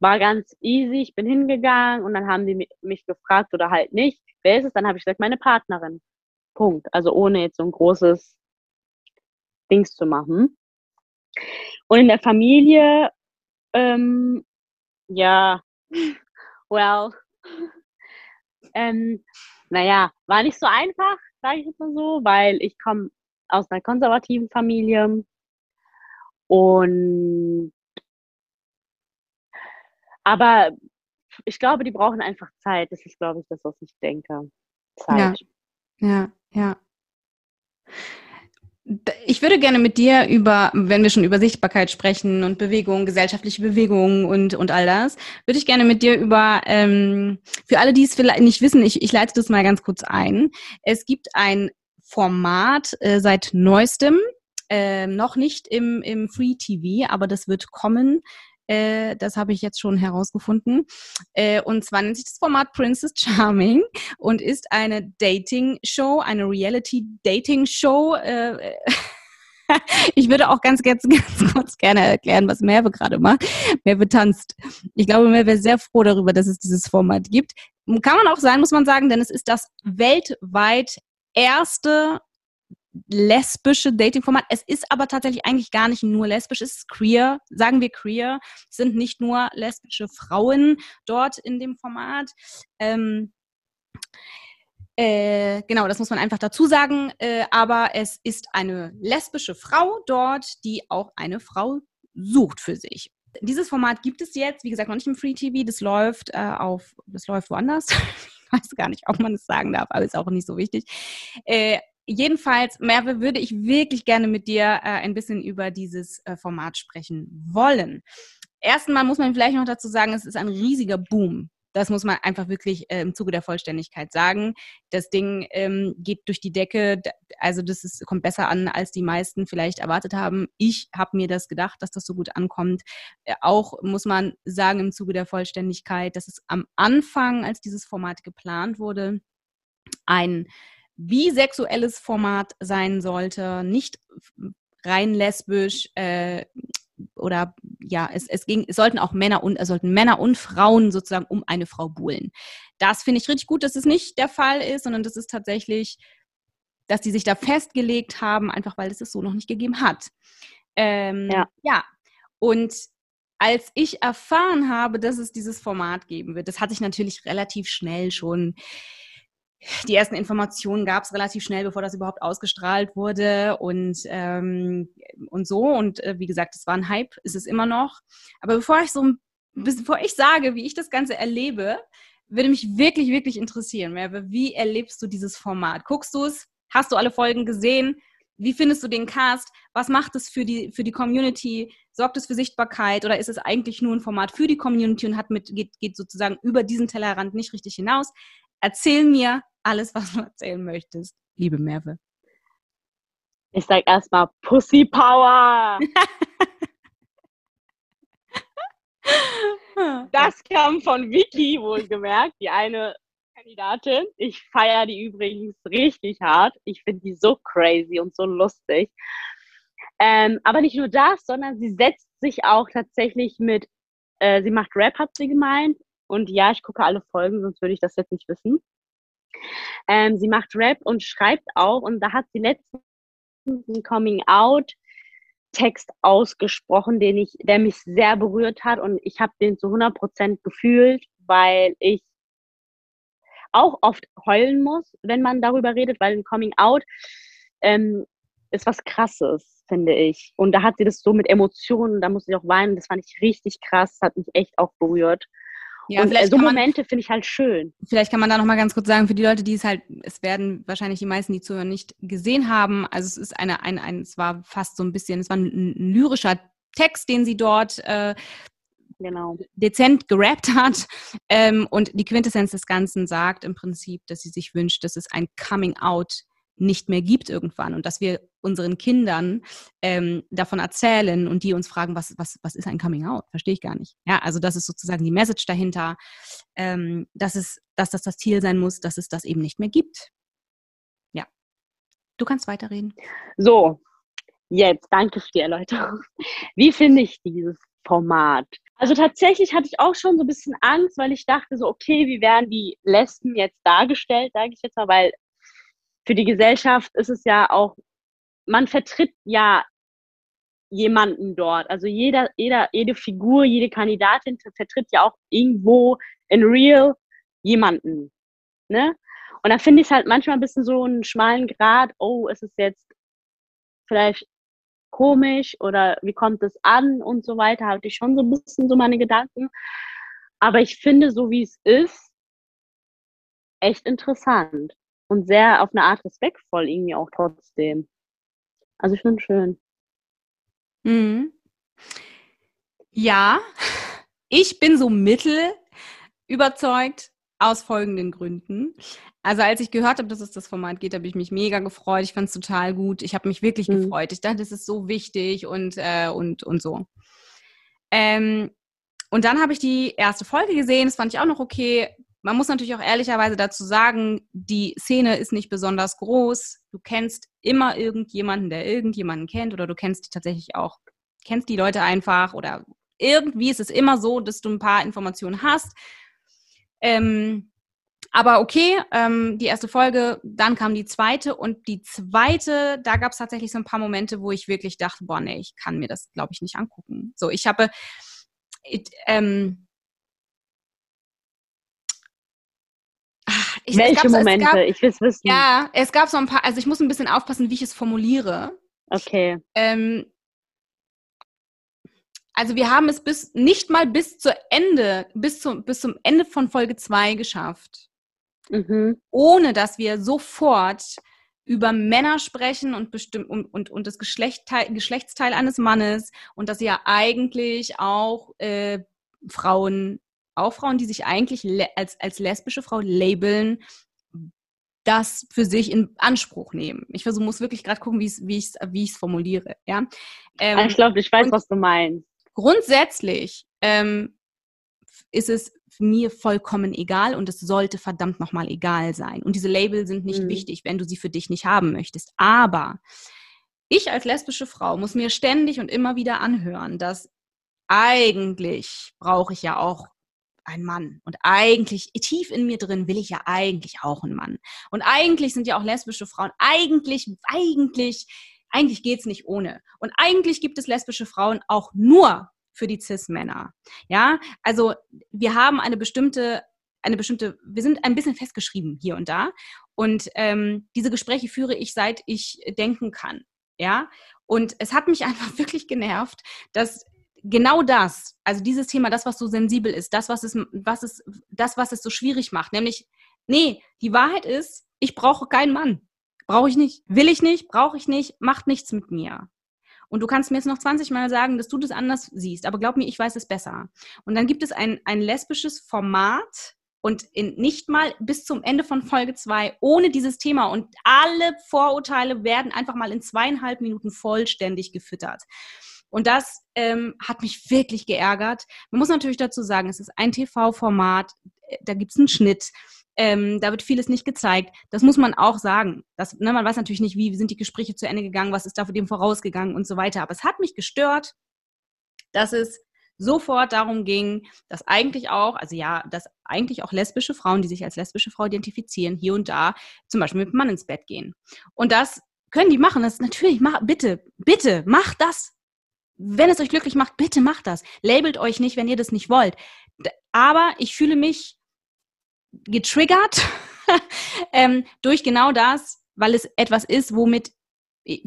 War ganz easy, ich bin hingegangen und dann haben die mich gefragt oder halt nicht, wer ist es? Dann habe ich gesagt, meine Partnerin. Punkt. Also ohne jetzt so ein großes Dings zu machen. Und in der Familie, ähm, ja, well, ähm, naja, war nicht so einfach, sage ich jetzt mal so, weil ich komme aus einer konservativen Familie und aber ich glaube, die brauchen einfach Zeit. Das ist, glaube ich, das, was ich denke. Zeit. Ja, ja, ja. Ich würde gerne mit dir über, wenn wir schon über Sichtbarkeit sprechen und Bewegung, gesellschaftliche Bewegung und, und all das, würde ich gerne mit dir über, ähm, für alle, die es vielleicht nicht wissen, ich, ich leite das mal ganz kurz ein. Es gibt ein Format äh, seit neuestem, äh, noch nicht im, im Free TV, aber das wird kommen. Äh, das habe ich jetzt schon herausgefunden. Äh, und zwar nennt sich das Format Princess Charming und ist eine Dating-Show, eine Reality-Dating-Show. Äh, ich würde auch ganz, ganz, ganz kurz gerne erklären, was Merve gerade macht. Merve tanzt. Ich glaube, Merve ist sehr froh darüber, dass es dieses Format gibt. Kann man auch sein, muss man sagen, denn es ist das weltweit erste lesbische Dating-Format. Es ist aber tatsächlich eigentlich gar nicht nur lesbisch, es ist queer. Sagen wir queer. Es sind nicht nur lesbische Frauen dort in dem Format. Ähm, äh, genau, das muss man einfach dazu sagen. Äh, aber es ist eine lesbische Frau dort, die auch eine Frau sucht für sich. Dieses Format gibt es jetzt, wie gesagt, noch nicht im Free TV. Das läuft äh, auf, das läuft woanders. ich weiß gar nicht, ob man es sagen darf, aber ist auch nicht so wichtig. Jedenfalls, Merve, würde ich wirklich gerne mit dir äh, ein bisschen über dieses äh, Format sprechen wollen. Erstmal muss man vielleicht noch dazu sagen, es ist ein riesiger Boom. Das muss man einfach wirklich äh, im Zuge der Vollständigkeit sagen. Das Ding ähm, geht durch die Decke. Also das ist, kommt besser an, als die meisten vielleicht erwartet haben. Ich habe mir das gedacht, dass das so gut ankommt. Äh, auch muss man sagen im Zuge der Vollständigkeit, dass es am Anfang, als dieses Format geplant wurde, ein bisexuelles Format sein sollte, nicht rein lesbisch äh, oder ja, es, es ging, es sollten auch Männer und es sollten Männer und Frauen sozusagen um eine Frau buhlen. Das finde ich richtig gut, dass es nicht der Fall ist, sondern das ist tatsächlich, dass die sich da festgelegt haben, einfach weil es es so noch nicht gegeben hat. Ähm, ja. ja. Und als ich erfahren habe, dass es dieses Format geben wird, das hatte ich natürlich relativ schnell schon die ersten Informationen gab es relativ schnell, bevor das überhaupt ausgestrahlt wurde und, ähm, und so. Und äh, wie gesagt, es war ein Hype, ist es immer noch. Aber bevor ich so, bevor ich sage, wie ich das Ganze erlebe, würde mich wirklich, wirklich interessieren, wie erlebst du dieses Format? Guckst du es? Hast du alle Folgen gesehen? Wie findest du den Cast? Was macht es für die, für die Community? Sorgt es für Sichtbarkeit oder ist es eigentlich nur ein Format für die Community und hat mit, geht, geht sozusagen über diesen Tellerrand nicht richtig hinaus? Erzähl mir, alles, was du erzählen möchtest, liebe Merve. Ich sag erstmal Pussy Power. das kam von Vicky wohlgemerkt, die eine Kandidatin. Ich feiere die übrigens richtig hart. Ich finde die so crazy und so lustig. Ähm, aber nicht nur das, sondern sie setzt sich auch tatsächlich mit, äh, sie macht Rap, hat sie gemeint. Und ja, ich gucke alle Folgen, sonst würde ich das jetzt nicht wissen. Ähm, sie macht Rap und schreibt auch. Und da hat sie letztens einen Coming-out-Text ausgesprochen, den ich, der mich sehr berührt hat. Und ich habe den zu 100 Prozent gefühlt, weil ich auch oft heulen muss, wenn man darüber redet, weil ein Coming Out ähm, ist was Krasses, finde ich. Und da hat sie das so mit Emotionen, da musste ich auch weinen, das fand ich richtig krass, hat mich echt auch berührt. Ja, und äh, so Momente finde ich halt schön. Vielleicht kann man da nochmal ganz kurz sagen, für die Leute, die es halt, es werden wahrscheinlich die meisten, die zuhören, nicht gesehen haben. Also es ist eine, ein, ein, es war fast so ein bisschen, es war ein, ein lyrischer Text, den sie dort äh, genau. dezent gerappt hat. Ähm, und die Quintessenz des Ganzen sagt im Prinzip, dass sie sich wünscht, dass es ein Coming Out nicht mehr gibt irgendwann und dass wir unseren Kindern ähm, davon erzählen und die uns fragen, was, was, was ist ein Coming Out? Verstehe ich gar nicht. Ja, also das ist sozusagen die Message dahinter, ähm, dass, es, dass das das Ziel sein muss, dass es das eben nicht mehr gibt. Ja. Du kannst weiterreden. So, jetzt danke für die Erläuterung. Wie finde ich dieses Format? Also tatsächlich hatte ich auch schon so ein bisschen Angst, weil ich dachte so, okay, wie werden die Lesben jetzt dargestellt, sage ich jetzt mal, weil für die Gesellschaft ist es ja auch, man vertritt ja jemanden dort. Also jeder, jeder, jede Figur, jede Kandidatin vertritt ja auch irgendwo in real jemanden. Ne? Und da finde ich es halt manchmal ein bisschen so einen schmalen Grad, oh, ist es jetzt vielleicht komisch oder wie kommt es an und so weiter, hatte ich schon so ein bisschen so meine Gedanken. Aber ich finde, so wie es ist, echt interessant und sehr auf eine Art respektvoll irgendwie auch trotzdem. Also ich finde es schön. Mhm. Ja, ich bin so mittel überzeugt aus folgenden Gründen. Also als ich gehört habe, dass es das Format geht, habe ich mich mega gefreut. Ich fand es total gut. Ich habe mich wirklich mhm. gefreut. Ich dachte, das ist so wichtig und, äh, und, und so. Ähm, und dann habe ich die erste Folge gesehen. Das fand ich auch noch okay. Man muss natürlich auch ehrlicherweise dazu sagen, die Szene ist nicht besonders groß. Du kennst immer irgendjemanden, der irgendjemanden kennt oder du kennst tatsächlich auch, kennst die Leute einfach oder irgendwie ist es immer so, dass du ein paar Informationen hast. Ähm, aber okay, ähm, die erste Folge, dann kam die zweite und die zweite, da gab es tatsächlich so ein paar Momente, wo ich wirklich dachte, boah, nee, ich kann mir das, glaube ich, nicht angucken. So, ich habe, it, ähm, ich, Welche Momente? Gab, ich will es wissen. Ja, es gab so ein paar, also ich muss ein bisschen aufpassen, wie ich es formuliere. Okay. Ähm, also wir haben es bis nicht mal bis zu Ende, bis zum, bis zum Ende von Folge 2 geschafft mhm. ohne dass wir sofort über Männer sprechen und bestimmt und, und, und das Geschlechtteil, Geschlechtsteil eines Mannes und dass ja eigentlich auch äh, Frauen, auch Frauen, die sich eigentlich als, als lesbische Frau labeln, das für sich in Anspruch nehmen. Ich versuche, muss wirklich gerade gucken, wie ich es wie wie formuliere. Ja? Ähm, ich glaube, ich weiß, was du meinst. Grundsätzlich ähm, ist es mir vollkommen egal und es sollte verdammt nochmal egal sein. Und diese Label sind nicht mhm. wichtig, wenn du sie für dich nicht haben möchtest. Aber ich als lesbische Frau muss mir ständig und immer wieder anhören, dass eigentlich brauche ich ja auch einen Mann. Und eigentlich, tief in mir drin, will ich ja eigentlich auch einen Mann. Und eigentlich sind ja auch lesbische Frauen, eigentlich, eigentlich, eigentlich geht es nicht ohne. Und eigentlich gibt es lesbische Frauen auch nur, für die CIS-Männer. Ja, also wir haben eine bestimmte, eine bestimmte, wir sind ein bisschen festgeschrieben hier und da. Und ähm, diese Gespräche führe ich, seit ich denken kann. Ja, und es hat mich einfach wirklich genervt, dass genau das, also dieses Thema, das, was so sensibel ist, das, was es, was es, das, was es so schwierig macht, nämlich, nee, die Wahrheit ist, ich brauche keinen Mann. Brauche ich nicht. Will ich nicht, brauche ich nicht, macht nichts mit mir. Und du kannst mir jetzt noch 20 Mal sagen, dass du das anders siehst, aber glaub mir, ich weiß es besser. Und dann gibt es ein, ein lesbisches Format, und in, nicht mal bis zum Ende von Folge 2 ohne dieses Thema. Und alle Vorurteile werden einfach mal in zweieinhalb Minuten vollständig gefüttert. Und das ähm, hat mich wirklich geärgert. Man muss natürlich dazu sagen, es ist ein TV-Format, da gibt es einen Schnitt. Ähm, da wird vieles nicht gezeigt. Das muss man auch sagen. Das, ne, man weiß natürlich nicht, wie sind die Gespräche zu Ende gegangen, was ist da dem vorausgegangen und so weiter. Aber es hat mich gestört, dass es sofort darum ging, dass eigentlich auch, also ja, dass eigentlich auch lesbische Frauen, die sich als lesbische Frau identifizieren, hier und da zum Beispiel mit Mann ins Bett gehen. Und das können die machen. Das ist natürlich, mach, bitte, bitte, macht das. Wenn es euch glücklich macht, bitte macht das. Labelt euch nicht, wenn ihr das nicht wollt. Aber ich fühle mich getriggert ähm, durch genau das, weil es etwas ist, womit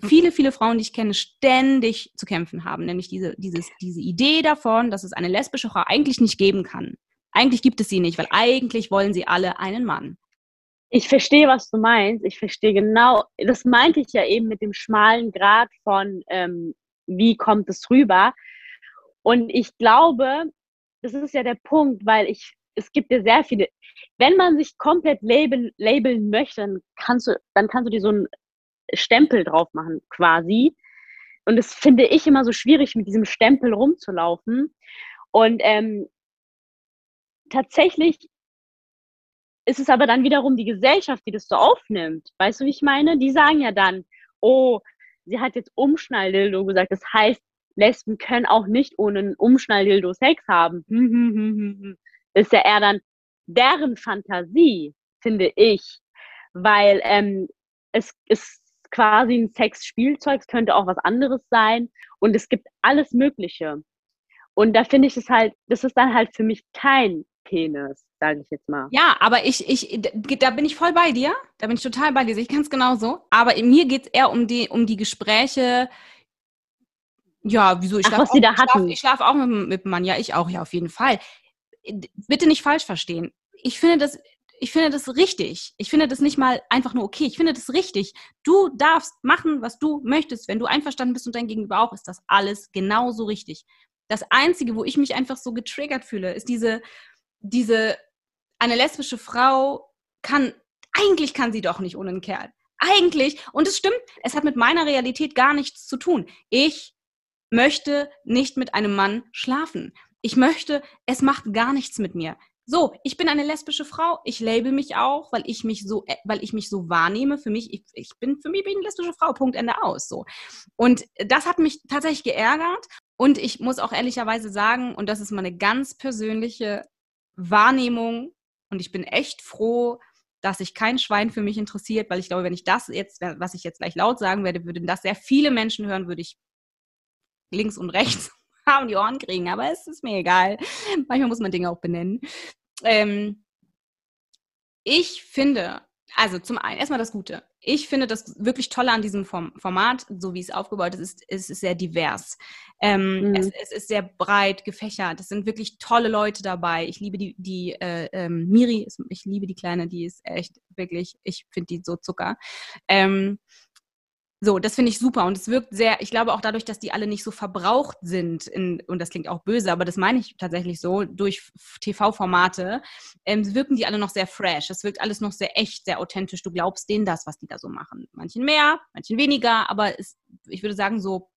viele, viele Frauen, die ich kenne, ständig zu kämpfen haben. Nämlich diese, dieses, diese Idee davon, dass es eine lesbische Frau eigentlich nicht geben kann. Eigentlich gibt es sie nicht, weil eigentlich wollen sie alle einen Mann. Ich verstehe, was du meinst. Ich verstehe genau, das meinte ich ja eben mit dem schmalen Grad von, ähm, wie kommt es rüber. Und ich glaube, das ist ja der Punkt, weil ich, es gibt ja sehr viele, wenn man sich komplett label, labeln möchte, dann kannst du, dann kannst du dir so einen Stempel drauf machen, quasi. Und das finde ich immer so schwierig, mit diesem Stempel rumzulaufen. Und ähm, tatsächlich ist es aber dann wiederum die Gesellschaft, die das so aufnimmt. Weißt du, wie ich meine? Die sagen ja dann, oh, sie hat jetzt Umschnalldildo gesagt. Das heißt, Lesben können auch nicht ohne einen Umschnalldildo Sex haben. Das ist ja eher dann deren Fantasie, finde ich. Weil ähm, es ist quasi ein Sexspielzeug, es könnte auch was anderes sein. Und es gibt alles Mögliche. Und da finde ich es halt, das ist dann halt für mich kein Penis, sage ich jetzt mal. Ja, aber ich, ich, da bin ich voll bei dir. Da bin ich total bei dir. Ich kann es genauso. Aber mir geht es eher um die, um die Gespräche. Ja, wieso? Ich schlafe auch, ich schlaf auch mit, mit dem Mann. Ja, ich auch, ja, auf jeden Fall. Bitte nicht falsch verstehen. Ich finde das ich finde das richtig. Ich finde das nicht mal einfach nur okay. Ich finde das richtig. Du darfst machen, was du möchtest. Wenn du einverstanden bist und dein Gegenüber auch, ist das alles genauso richtig. Das Einzige, wo ich mich einfach so getriggert fühle, ist diese, diese, eine lesbische Frau kann, eigentlich kann sie doch nicht ohne einen Kerl. Eigentlich, und es stimmt, es hat mit meiner Realität gar nichts zu tun. Ich möchte nicht mit einem Mann schlafen. Ich möchte, es macht gar nichts mit mir. So, ich bin eine lesbische Frau. Ich label mich auch, weil ich mich so, äh, weil ich mich so wahrnehme. Für mich, ich, ich bin, für mich bin ich eine lesbische Frau. Punkt Ende aus. So. Und das hat mich tatsächlich geärgert. Und ich muss auch ehrlicherweise sagen, und das ist meine ganz persönliche Wahrnehmung. Und ich bin echt froh, dass sich kein Schwein für mich interessiert, weil ich glaube, wenn ich das jetzt, was ich jetzt gleich laut sagen werde, würden das sehr viele Menschen hören, würde ich links und rechts haben die Ohren kriegen, aber es ist mir egal. Manchmal muss man Dinge auch benennen. Ähm, ich finde, also zum einen erstmal das Gute. Ich finde das wirklich Tolle an diesem Format, so wie es aufgebaut ist, ist, es ist sehr divers. Ähm, mhm. es, es, ist sehr breit gefächert. Es sind wirklich tolle Leute dabei. Ich liebe die, die äh, ähm, Miri, ich liebe die Kleine, die ist echt wirklich, ich finde die so Zucker. Ähm, so, das finde ich super und es wirkt sehr, ich glaube auch dadurch, dass die alle nicht so verbraucht sind, in, und das klingt auch böse, aber das meine ich tatsächlich so, durch TV-Formate, ähm, wirken die alle noch sehr fresh. Es wirkt alles noch sehr echt, sehr authentisch. Du glaubst denen das, was die da so machen. Manchen mehr, manchen weniger, aber es, ich würde sagen, so,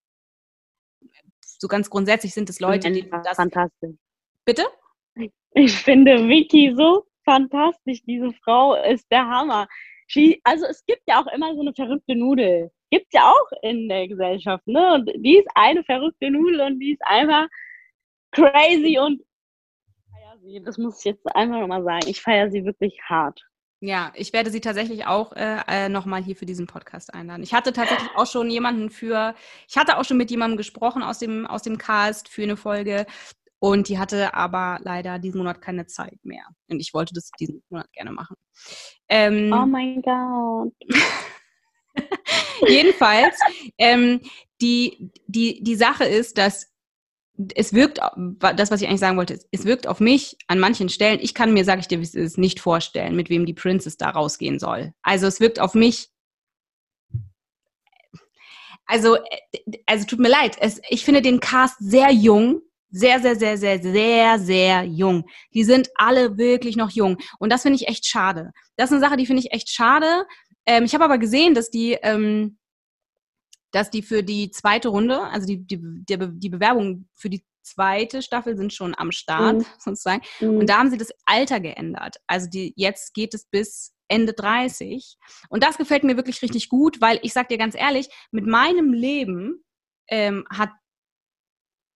so ganz grundsätzlich sind es Leute, die das. Fantastisch. Bitte? Ich finde Vicky so fantastisch. Diese Frau ist der Hammer. also es gibt ja auch immer so eine verrückte Nudel gibt es ja auch in der Gesellschaft. Ne? Und die ist eine verrückte Nudel und die ist einfach crazy und sie. Das muss ich jetzt einfach nochmal sagen. Ich feiere sie wirklich hart. Ja, ich werde sie tatsächlich auch äh, äh nochmal hier für diesen Podcast einladen. Ich hatte tatsächlich auch schon jemanden für, ich hatte auch schon mit jemandem gesprochen aus dem, aus dem Cast für eine Folge und die hatte aber leider diesen Monat keine Zeit mehr. Und ich wollte das diesen Monat gerne machen. Ähm, oh mein Gott. Jedenfalls, ähm, die, die, die Sache ist, dass es wirkt, das, was ich eigentlich sagen wollte, es wirkt auf mich an manchen Stellen, ich kann mir, sage ich dir, es ist nicht vorstellen, mit wem die Princess da rausgehen soll. Also es wirkt auf mich, also, also tut mir leid, es, ich finde den Cast sehr jung, sehr, sehr, sehr, sehr, sehr, sehr jung. Die sind alle wirklich noch jung. Und das finde ich echt schade. Das ist eine Sache, die finde ich echt schade, ähm, ich habe aber gesehen, dass die, ähm, dass die für die zweite Runde, also die, die, die, die Bewerbung für die zweite Staffel sind schon am Start, Mhm. sozusagen. Mhm. Und da haben sie das Alter geändert. Also die, jetzt geht es bis Ende 30. Und das gefällt mir wirklich richtig gut, weil ich sag dir ganz ehrlich, mit meinem Leben ähm, hat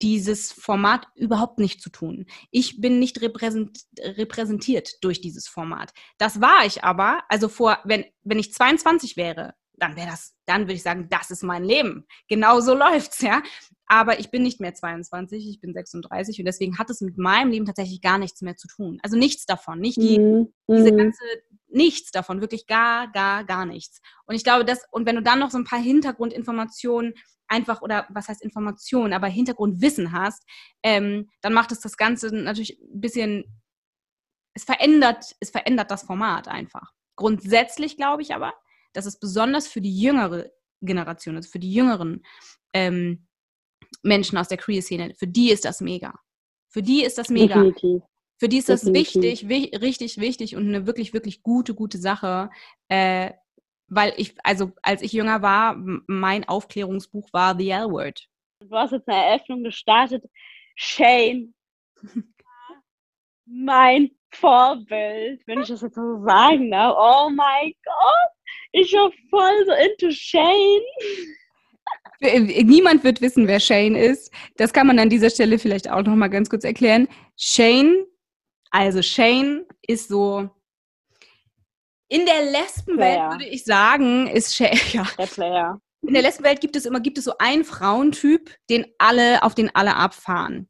dieses Format überhaupt nicht zu tun. Ich bin nicht repräsent, repräsentiert durch dieses Format. Das war ich aber, also vor, wenn, wenn ich 22 wäre, dann wäre das, dann würde ich sagen, das ist mein Leben. Genau so läuft's, ja. Aber ich bin nicht mehr 22, ich bin 36 und deswegen hat es mit meinem Leben tatsächlich gar nichts mehr zu tun. Also nichts davon, nicht die, Mhm. diese Mhm. ganze, nichts davon, wirklich gar, gar, gar nichts. Und ich glaube, das, und wenn du dann noch so ein paar Hintergrundinformationen einfach, oder was heißt Informationen, aber Hintergrundwissen hast, ähm, dann macht es das Ganze natürlich ein bisschen, es verändert, es verändert das Format einfach. Grundsätzlich glaube ich aber, dass es besonders für die jüngere Generation, also für die jüngeren ähm, Menschen aus der Queer-Szene, für die ist das mega. Für die ist das mega. Definitiv. Für die ist das Definitiv. wichtig, wi richtig wichtig und eine wirklich, wirklich gute, gute Sache. Äh, weil ich, also als ich jünger war, mein Aufklärungsbuch war The L-Word. Du hast jetzt eine Eröffnung gestartet. Shane. mein Vorbild, wenn ich das jetzt so sagen darf. Oh mein Gott. Ich war voll so into Shane. Äh, Niemand wird wissen, wer Shane ist. Das kann man an dieser Stelle vielleicht auch noch mal ganz kurz erklären. Shane, also Shane ist so in der Lesbenwelt Player. würde ich sagen, ist Shane, ja, Der Player. in der Lesbenwelt gibt es immer, gibt es so einen Frauentyp, den alle, auf den alle abfahren.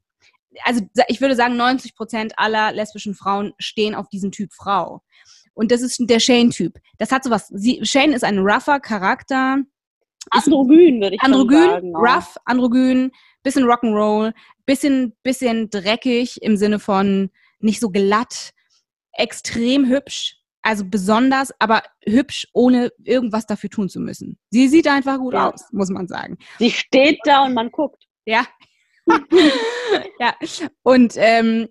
Also ich würde sagen, 90 Prozent aller lesbischen Frauen stehen auf diesen Typ Frau. Und das ist der Shane-Typ. Das hat sowas. Sie, Shane ist ein rougher Charakter, Androgyn, würde ich androgyn, sagen. auch. rough, androgyn, bisschen Rock'n'Roll, bisschen, bisschen dreckig im Sinne von nicht so glatt, extrem hübsch, also besonders, aber hübsch, ohne irgendwas dafür tun zu müssen. Sie sieht einfach gut Ja. aus, muss man sagen. Sie steht da und man guckt. Ja. ja. Und ähm,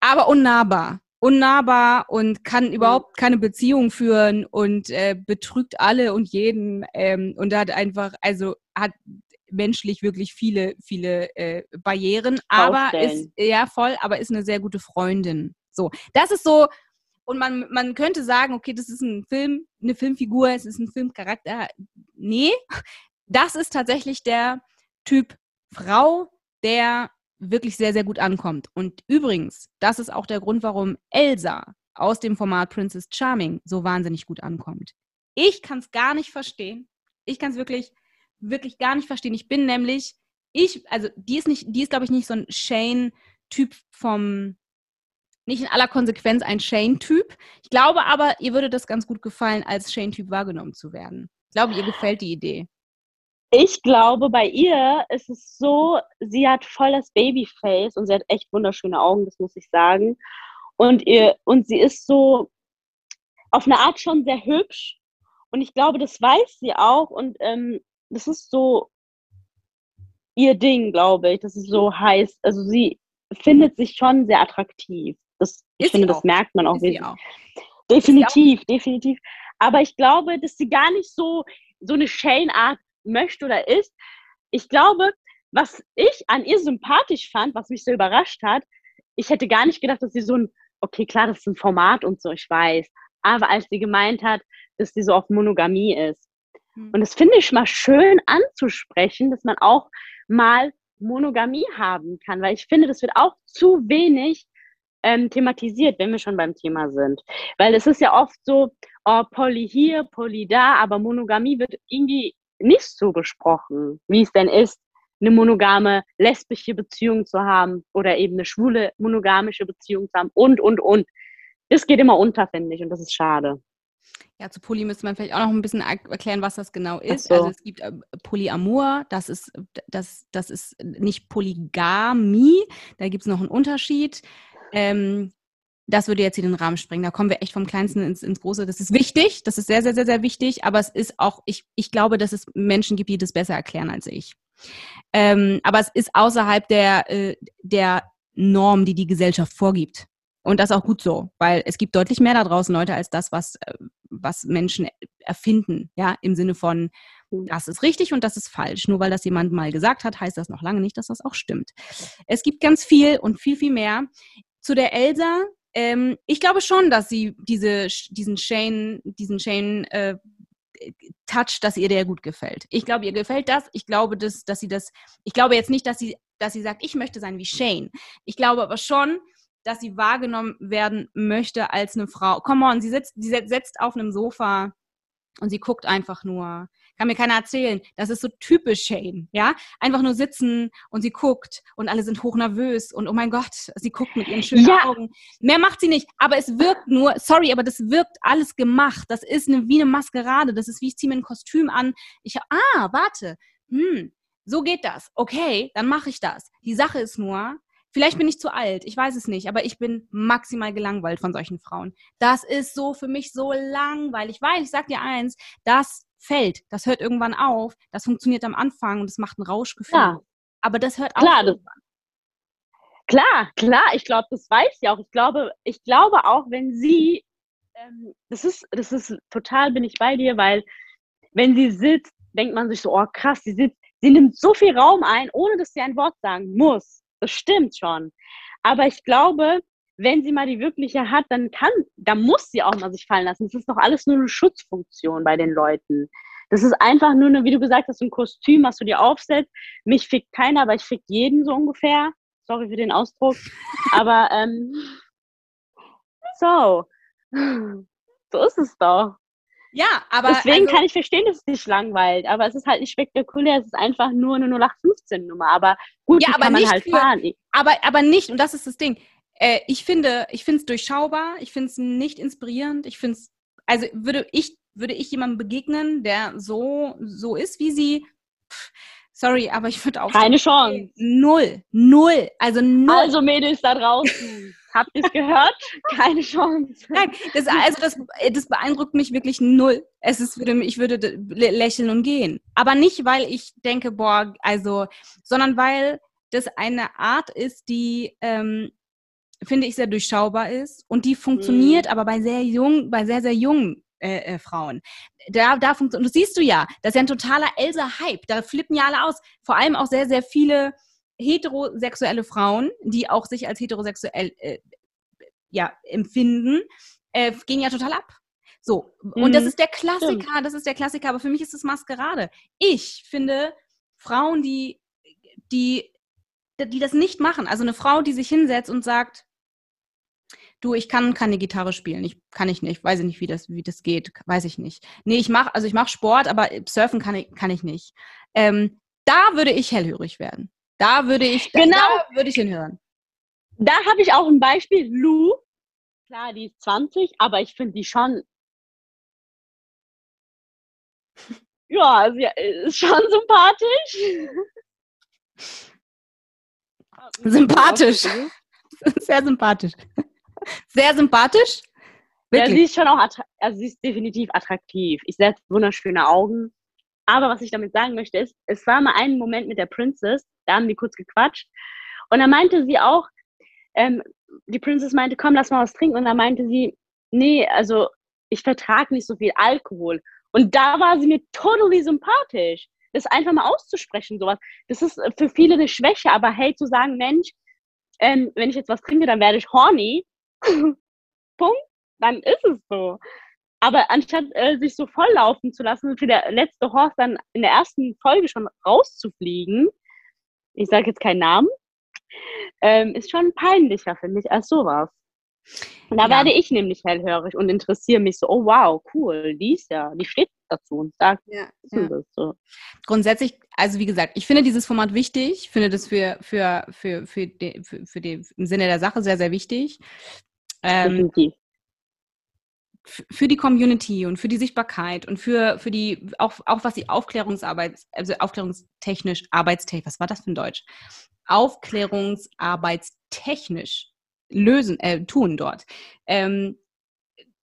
aber unnahbar. Unnahbar und kann überhaupt keine Beziehung führen und äh, betrügt alle und jeden ähm, und hat einfach, also hat menschlich wirklich viele, viele äh, Barrieren, aber Baustellen. ist, ja voll, aber ist eine sehr gute Freundin. So, das ist so, und man, man könnte sagen, okay, das ist ein Film, eine Filmfigur, es ist ein Filmcharakter. Nee, das ist tatsächlich der Typ Frau, der wirklich sehr, sehr gut ankommt. Und übrigens, das ist auch der Grund, warum Elsa aus dem Format Princess Charming so wahnsinnig gut ankommt. Ich kann es gar nicht verstehen. Ich kann es wirklich, wirklich gar nicht verstehen. Ich bin nämlich, ich, also die ist nicht, die ist, glaube ich, nicht so ein Shane-Typ vom, nicht in aller Konsequenz ein Shane-Typ. Ich glaube aber, ihr würde das ganz gut gefallen, als Shane-Typ wahrgenommen zu werden. Ich glaube, ihr gefällt die Idee. Ich glaube, bei ihr ist es so, sie hat voll das Babyface und sie hat echt wunderschöne Augen, das muss ich sagen. Und, ihr, und sie ist so auf eine Art schon sehr hübsch. Und ich glaube, das weiß sie auch. Und ähm, das ist so ihr Ding, glaube ich. Das ist so heiß. Also sie findet sich schon sehr attraktiv. Das, ich finde, das auch. merkt man auch. Auch. Definitiv, definitiv. Aber ich glaube, dass sie gar nicht so, so eine Shane-Art möchte oder ist. Ich glaube, was ich an ihr sympathisch fand, was mich so überrascht hat, ich hätte gar nicht gedacht, dass sie so ein, okay, klar, das ist ein Format und so, ich weiß. Aber als sie gemeint hat, dass sie so auf Monogamie ist. Hm. Und das finde ich mal schön anzusprechen, dass man auch mal Monogamie haben kann, weil ich finde, das wird auch zu wenig ähm, thematisiert, wenn wir schon beim Thema sind. Weil es ist ja oft so, oh, Poly hier, Poly da, aber Monogamie wird irgendwie nicht so besprochen, wie es denn ist, eine monogame lesbische Beziehung zu haben oder eben eine schwule monogamische Beziehung zu haben und, und, und. Das geht immer unter, finde ich, und das ist schade. Ja, zu Poly müsste man vielleicht auch noch ein bisschen er- erklären, was das genau ist. so. Also es gibt äh, Polyamor, das ist, das, das ist nicht Polygamie, da gibt es noch einen Unterschied. Ähm, das würde jetzt hier den Rahmen sprengen. Da kommen wir echt vom Kleinsten ins, ins Große. Das ist wichtig, das ist sehr, sehr, sehr, sehr wichtig, aber es ist auch, ich, ich glaube, dass es Menschen gibt, die das besser erklären als ich. Ähm, aber es ist außerhalb der, äh, der Norm, die die Gesellschaft vorgibt. Und das auch gut so, weil es gibt deutlich mehr da draußen Leute als das, was, äh, was Menschen erfinden, ja, im Sinne von tun. Das ist richtig und das ist falsch. Nur weil das jemand mal gesagt hat, heißt das noch lange nicht, dass das auch stimmt. Es gibt ganz viel und viel, viel mehr. Zu der Elsa, ähm, ich glaube schon, dass sie diese, diesen Shane, diesen Shane äh, Touch, dass ihr der gut gefällt. Ich glaube, ihr gefällt das. Ich glaube, dass, dass sie das, ich glaube jetzt nicht, dass sie, dass sie sagt, ich möchte sein wie Shane. Ich glaube aber schon, dass sie wahrgenommen werden möchte als eine Frau. Come on, sie sitzt, sie setzt auf einem Sofa und sie guckt einfach nur. Kann mir keiner erzählen. Das ist so typisch Shane, ja? Einfach nur sitzen und sie guckt und alle sind hochnervös und oh mein Gott, sie guckt mit ihren schönen ja. Augen. Mehr macht sie nicht, aber es wirkt nur, sorry, aber das wirkt alles gemacht. Das ist eine, wie eine Maskerade. Das ist wie ich ziehe mir ein Kostüm an. Ich, ah, warte. Hm, so geht das. Okay, dann mache ich das. Die Sache ist nur, Vielleicht bin ich zu alt, ich weiß es nicht, aber ich bin maximal gelangweilt von solchen Frauen. Das ist so für mich so langweilig, weil ich sag dir eins, das fällt, das hört irgendwann auf, das funktioniert am Anfang und es macht ein Rauschgefühl. Ja. Aber das hört auch klar, irgendwann. Klar, klar, ich glaube, das weiß sie auch. Ich glaube, ich glaube auch, wenn sie, ähm, das ist, das ist total, bin ich bei dir, weil wenn sie sitzt, denkt man sich so, oh krass, sie sitzt, sie nimmt so viel Raum ein, ohne dass sie ein Wort sagen muss. Das stimmt schon. Aber ich glaube, wenn sie mal die wirkliche hat, dann kann, da muss sie auch mal sich fallen lassen. Das ist doch alles nur eine Schutzfunktion bei den Leuten. Das ist einfach nur wie du gesagt hast, ein Kostüm, was du dir aufsetzt. Mich fickt keiner, aber ich fick jeden so ungefähr. Sorry für den Ausdruck. Aber ähm, so. So ist es doch. Ja, aber. Deswegen also, kann ich verstehen, dass es dich langweilt, aber es ist halt nicht spektakulär, es ist einfach nur eine 0815-Nummer. Aber gut, ja, aber kann man halt für, fahren. Aber, aber nicht, und das ist das Ding. Äh, ich finde, ich finde es durchschaubar, ich finde es nicht inspirierend, ich finde es, also würde ich, würde ich jemandem begegnen, der so, so ist wie sie, pff, sorry, aber ich würde auch. Keine Chance. Null. Null. Also null. Also Mädels da draußen. Habt ihr gehört? Keine Chance. Nein, das, also das, das beeindruckt mich wirklich null. Es ist, würde, ich würde lächeln und gehen. Aber nicht, weil ich denke, boah, also, sondern weil das eine Art ist, die, ähm, finde ich, sehr durchschaubar ist und die funktioniert mhm. aber bei sehr jung, bei sehr, sehr jungen äh, äh, Frauen. Da, da funktioniert, das siehst du ja, das ist ja ein totaler Elsa-Hype. Da flippen ja alle aus. Vor allem auch sehr, sehr viele heterosexuelle Frauen, die auch sich als heterosexuell äh, ja, empfinden, äh, gehen ja total ab. So, mhm. und das mhm. ist der Klassiker, Stimmt. das ist der Klassiker, aber für mich ist es Maskerade. Ich finde Frauen, die, die, die das nicht machen, also eine Frau, die sich hinsetzt und sagt, du, ich kann keine Gitarre spielen, ich kann ich nicht, weiß ich nicht, wie das, wie das geht, weiß ich nicht. Nee, ich mache, also ich mache Sport, aber surfen kann ich, kann ich nicht. Ähm, da würde ich hellhörig werden. Da würde ich, genau. da würde ich hinhören. Da habe ich auch ein Beispiel. Lou, klar, die ist 20, aber ich finde die schon. Ja, sie ist schon sympathisch. Sympathisch. Sehr sympathisch. Sehr sympathisch. Wirklich? Ja, sie ist schon auch, also sie ist definitiv attraktiv. Ich sehe wunderschöne Augen. Aber was ich damit sagen möchte, ist, es war mal ein Moment mit der Princess, da haben die kurz gequatscht. Und da meinte sie auch, ähm, die Princess meinte, komm, lass mal was trinken. Und da meinte sie, nee, also ich vertrage nicht so viel Alkohol. Und da war sie mir totally sympathisch. Das einfach mal auszusprechen, sowas. Das ist für viele eine Schwäche, aber hey, zu sagen, Mensch, ähm, wenn ich jetzt was trinke, dann werde ich horny. Punkt. Dann ist es so. Aber anstatt äh, sich so volllaufen zu lassen, für der letzte Horst dann in der ersten Folge schon rauszufliegen, ich sage jetzt keinen Namen, ähm, ist schon peinlicher, finde ich, als sowas. Und da ja. werde ich nämlich hellhörig und interessiere mich so, oh wow, cool, die ist ja, die steht dazu und sagt, ja, ja. das so. Grundsätzlich, also wie gesagt, ich finde dieses Format wichtig, ich finde das für, für, für, für, die, für, für den im Sinne der Sache sehr, sehr wichtig. Ähm, Definitiv für die Community und für die Sichtbarkeit und für, für die, auch, auch was die Aufklärungsarbeit, also aufklärungstechnisch, arbeitstechnisch, was war das für ein Deutsch? Aufklärungsarbeitstechnisch lösen, äh, tun dort. Ähm,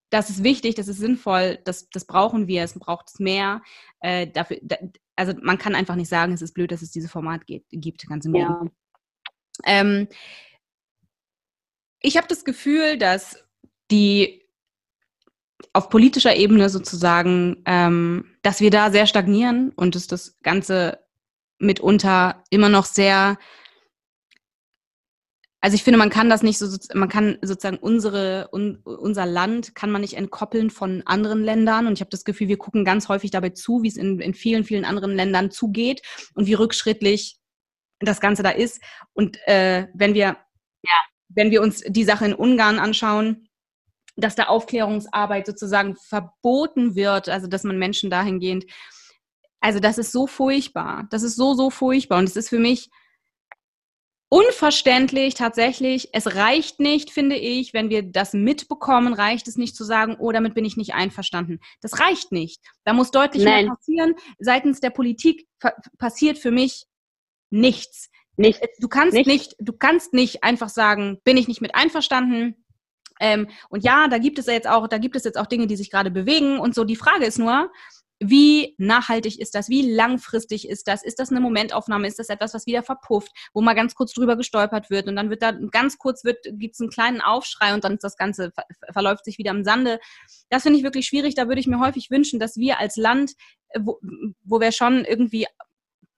das ist wichtig, das ist sinnvoll, das, das brauchen wir, es braucht es mehr. Äh, dafür, da, also man kann einfach nicht sagen, es ist blöd, dass es dieses Format gibt, gibt ganz im ja. Ähm, ich habe das Gefühl, dass die auf politischer Ebene sozusagen, ähm, dass wir da sehr stagnieren und dass das Ganze mitunter immer noch sehr also ich finde, man kann das nicht so, man kann sozusagen unsere, un, unser Land kann man nicht entkoppeln von anderen Ländern. Und ich habe das Gefühl, wir gucken ganz häufig dabei zu, wie es in, in vielen, vielen anderen Ländern zugeht und wie rückschrittlich das Ganze da ist. Und äh, wenn wir, ja. wenn wir uns die Sache in Ungarn anschauen, dass da Aufklärungsarbeit sozusagen verboten wird, also dass man Menschen dahingehend, also das ist so furchtbar. Das ist so, so furchtbar. Und es ist für mich, unverständlich tatsächlich. Es reicht nicht, finde ich, wenn wir das mitbekommen, reicht es nicht zu sagen, oh, damit bin ich nicht einverstanden. Das reicht nicht. Da muss deutlich Nein. mehr passieren. Seitens der Politik passiert für mich nichts. Nicht. Du kannst nicht. nicht, du kannst nicht einfach sagen, bin ich nicht mit einverstanden. Ähm, und ja, da gibt es jetzt auch, da gibt es jetzt auch Dinge, die sich gerade bewegen und so. Die Frage ist nur, wie nachhaltig ist das? Wie langfristig ist das? Ist das eine Momentaufnahme? Ist das etwas, was wieder verpufft, wo mal ganz kurz drüber gestolpert wird und dann wird da ganz kurz wird, gibt es einen kleinen Aufschrei und dann ist das Ganze verläuft sich wieder im Sande. Das finde ich wirklich schwierig. Da würde ich mir häufig wünschen, dass wir als Land, wo, wo wir schon irgendwie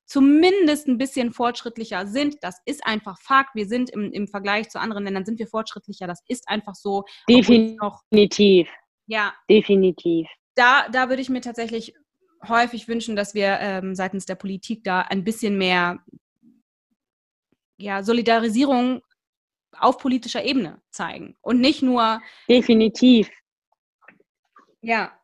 zumindest ein bisschen fortschrittlicher sind. Das ist einfach Fakt. Wir sind im, im Vergleich zu anderen Ländern sind wir fortschrittlicher. Das ist einfach so. Definitiv. Ja. Definitiv da, da würde ich mir tatsächlich häufig wünschen, dass wir ähm, seitens der Politik da ein bisschen mehr ja, Solidarisierung auf politischer Ebene zeigen und nicht nur. Definitiv. Ja.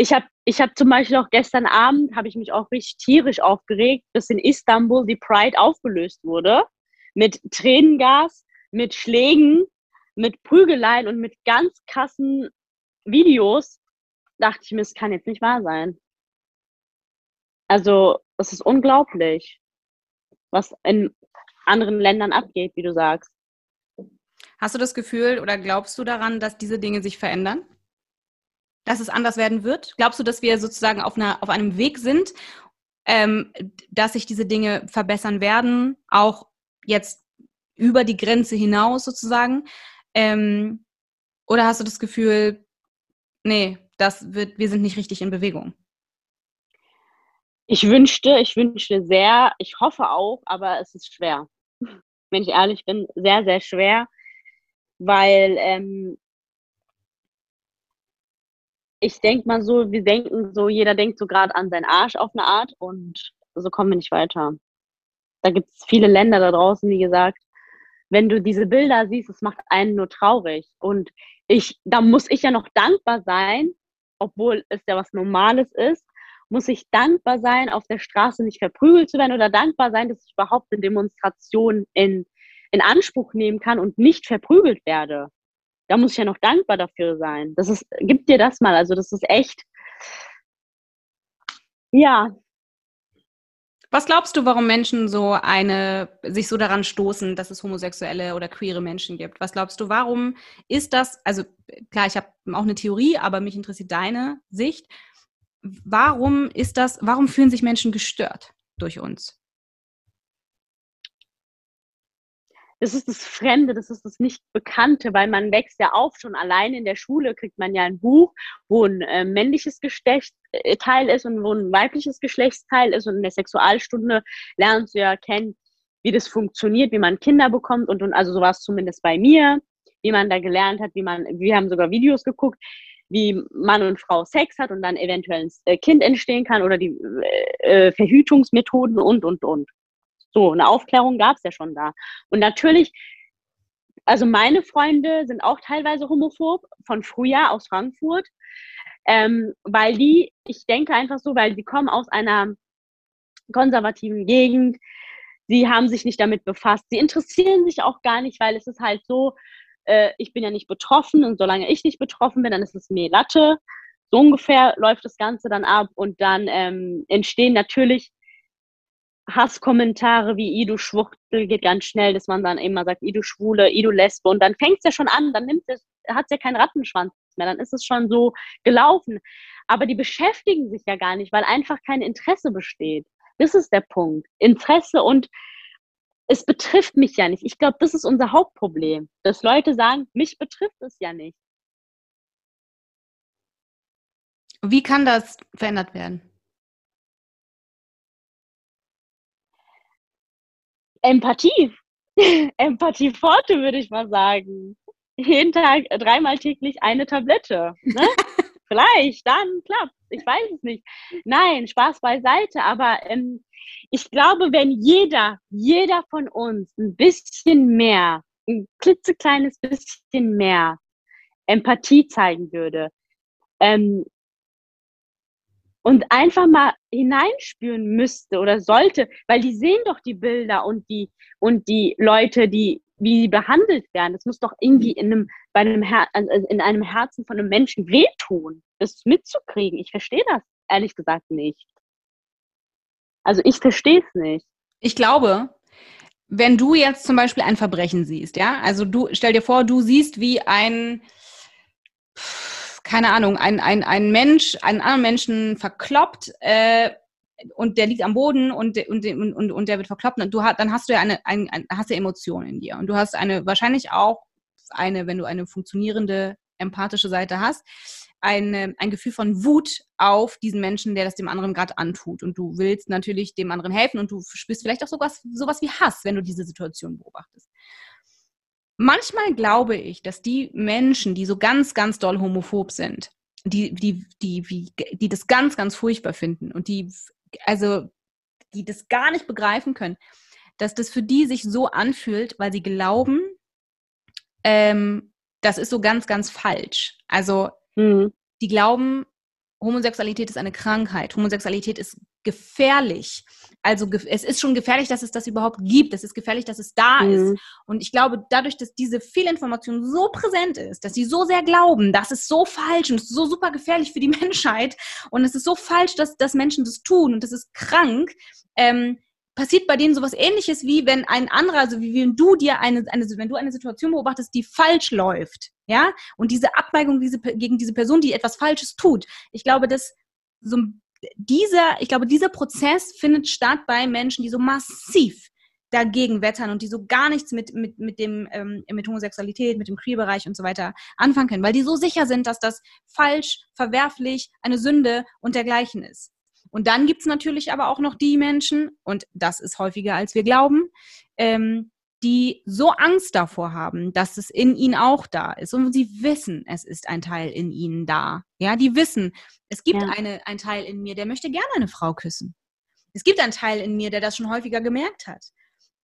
Ich habe ich hab zum Beispiel auch gestern Abend, habe ich mich auch richtig tierisch aufgeregt, dass in Istanbul die Pride aufgelöst wurde. Mit Tränengas, mit Schlägen, mit Prügeleien und mit ganz krassen Videos dachte ich mir, es kann jetzt nicht wahr sein. Also, es ist unglaublich, was in anderen Ländern abgeht, wie du sagst. Hast du das Gefühl oder glaubst du daran, dass diese Dinge sich verändern? Dass es anders werden wird? Glaubst du, dass wir sozusagen auf, einer, auf einem Weg sind, ähm, dass sich diese Dinge verbessern werden, auch jetzt über die Grenze hinaus sozusagen? Ähm, oder hast du das Gefühl, nee, das wird, wir sind nicht richtig in Bewegung. Ich wünschte, ich wünschte sehr, ich hoffe auch, aber es ist schwer. Wenn ich ehrlich bin, sehr, sehr schwer, weil ähm, ich denke mal so, wir denken so, jeder denkt so gerade an seinen Arsch auf eine Art und so kommen wir nicht weiter. Da gibt es viele Länder da draußen, wie gesagt, wenn du diese Bilder siehst, es macht einen nur traurig. Und ich, da muss ich ja noch dankbar sein, obwohl es ja was Normales ist, muss ich dankbar sein, auf der Straße nicht verprügelt zu werden oder dankbar sein, dass ich überhaupt eine Demonstration in, in Anspruch nehmen kann und nicht verprügelt werde. Da muss ich ja noch dankbar dafür sein. Das ist, gib dir das mal. Also das ist echt, ja, was glaubst du, warum Menschen so eine, sich so daran stoßen, dass es homosexuelle oder queere Menschen gibt? Was glaubst du, warum ist das, also klar, ich habe auch eine Theorie, aber mich interessiert deine Sicht. Warum ist das, warum fühlen sich Menschen gestört durch uns? Das ist das Fremde, das ist das Nicht-Bekannte, weil man wächst ja auf, schon allein in der Schule kriegt man ja ein Buch, wo ein äh, männliches Geschlechtsteil ist und wo ein weibliches Geschlechtsteil ist und in der Sexualstunde lernst du ja kennen, wie das funktioniert, wie man Kinder bekommt und, und also so war es zumindest bei mir, wie man da gelernt hat, wie man, wir haben sogar Videos geguckt, wie Mann und Frau Sex hat und dann eventuell ein äh, Kind entstehen kann oder die äh, äh, Verhütungsmethoden und, und, und. So, eine Aufklärung gab es ja schon da. Und natürlich, also meine Freunde sind auch teilweise homophob von früher aus Frankfurt, ähm, weil die, ich denke einfach so, weil die kommen aus einer konservativen Gegend, sie haben sich nicht damit befasst, sie interessieren sich auch gar nicht, weil es ist halt so, äh, ich bin ja nicht betroffen und solange ich nicht betroffen bin, dann ist es mir Latte. So ungefähr läuft das Ganze dann ab und dann ähm, entstehen natürlich Hasskommentare wie Idu Schwuchtel geht ganz schnell, dass man dann immer sagt, Idu Schwule, Idu Lesbe und dann fängt es ja schon an, dann nimmt es, hat es ja keinen Rattenschwanz mehr, dann ist es schon so gelaufen. Aber die beschäftigen sich ja gar nicht, weil einfach kein Interesse besteht. Das ist der Punkt. Interesse und es betrifft mich ja nicht. Ich glaube, das ist unser Hauptproblem, dass Leute sagen, mich betrifft es ja nicht. Wie kann das verändert werden? Empathie. Empathie forte, würde ich mal sagen. Jeden Tag äh, dreimal täglich eine Tablette. Ne? Vielleicht, dann klappt Ich weiß es nicht. Nein, Spaß beiseite. Aber ähm, ich glaube, wenn jeder, jeder von uns ein bisschen mehr, ein klitzekleines bisschen mehr Empathie zeigen würde, ähm, und einfach mal hineinspüren müsste oder sollte, weil die sehen doch die Bilder und die und die Leute, die wie sie behandelt werden. Das muss doch irgendwie in einem bei einem Her also in einem Herzen von einem Menschen wehtun, das mitzukriegen. Ich verstehe das ehrlich gesagt nicht. Also ich verstehe es nicht. Ich glaube, wenn du jetzt zum Beispiel ein Verbrechen siehst, ja, also du stell dir vor, du siehst, wie ein keine Ahnung, ein, ein, ein Mensch einen anderen Menschen verkloppt äh, und der liegt am Boden und, und, und, und der wird verkloppt, und du dann hast du ja eine, ein, ein, hast du Emotionen in dir. Und du hast eine, wahrscheinlich auch eine, wenn du eine funktionierende empathische Seite hast, eine, ein Gefühl von Wut auf diesen Menschen, der das dem anderen gerade antut. Und du willst natürlich dem anderen helfen und du spürst vielleicht auch sowas, sowas wie Hass, wenn du diese Situation beobachtest. Manchmal glaube ich, dass die Menschen, die so ganz, ganz doll homophob sind, die, die, die, die, die das ganz, ganz furchtbar finden und die, also, die das gar nicht begreifen können, dass das für die sich so anfühlt, weil sie glauben, ähm, das ist so ganz, ganz falsch. Also, mhm. die glauben, Homosexualität ist eine Krankheit, Homosexualität ist gefährlich. Also es ist schon gefährlich, dass es das überhaupt gibt. Es ist gefährlich, dass es da mhm. ist. Und ich glaube, dadurch, dass diese Fehlinformation so präsent ist, dass sie so sehr glauben, das ist so falsch und es ist so super gefährlich für die Menschheit und es ist so falsch, dass, dass Menschen das tun und das ist krank, ähm, passiert bei denen sowas ähnliches wie wenn ein anderer, also wie wenn du dir eine, eine, wenn du eine Situation beobachtest, die falsch läuft, ja, und diese Abneigung diese, gegen diese Person, die etwas Falsches tut. Ich glaube, dass so dieser, ich glaube, dieser Prozess findet statt bei Menschen, die so massiv dagegen wettern und die so gar nichts mit, mit, mit dem, ähm, mit Homosexualität, mit dem Queer-Bereich und so weiter anfangen können, weil die so sicher sind, dass das falsch, verwerflich, eine Sünde und dergleichen ist. Und dann gibt es natürlich aber auch noch die Menschen, und das ist häufiger als wir glauben, ähm, die so Angst davor haben, dass es in ihnen auch da ist. Und sie wissen, es ist ein Teil in ihnen da. Ja, die wissen, es gibt ja. eine, ein Teil in mir, der möchte gerne eine Frau küssen. Es gibt einen Teil in mir, der das schon häufiger gemerkt hat.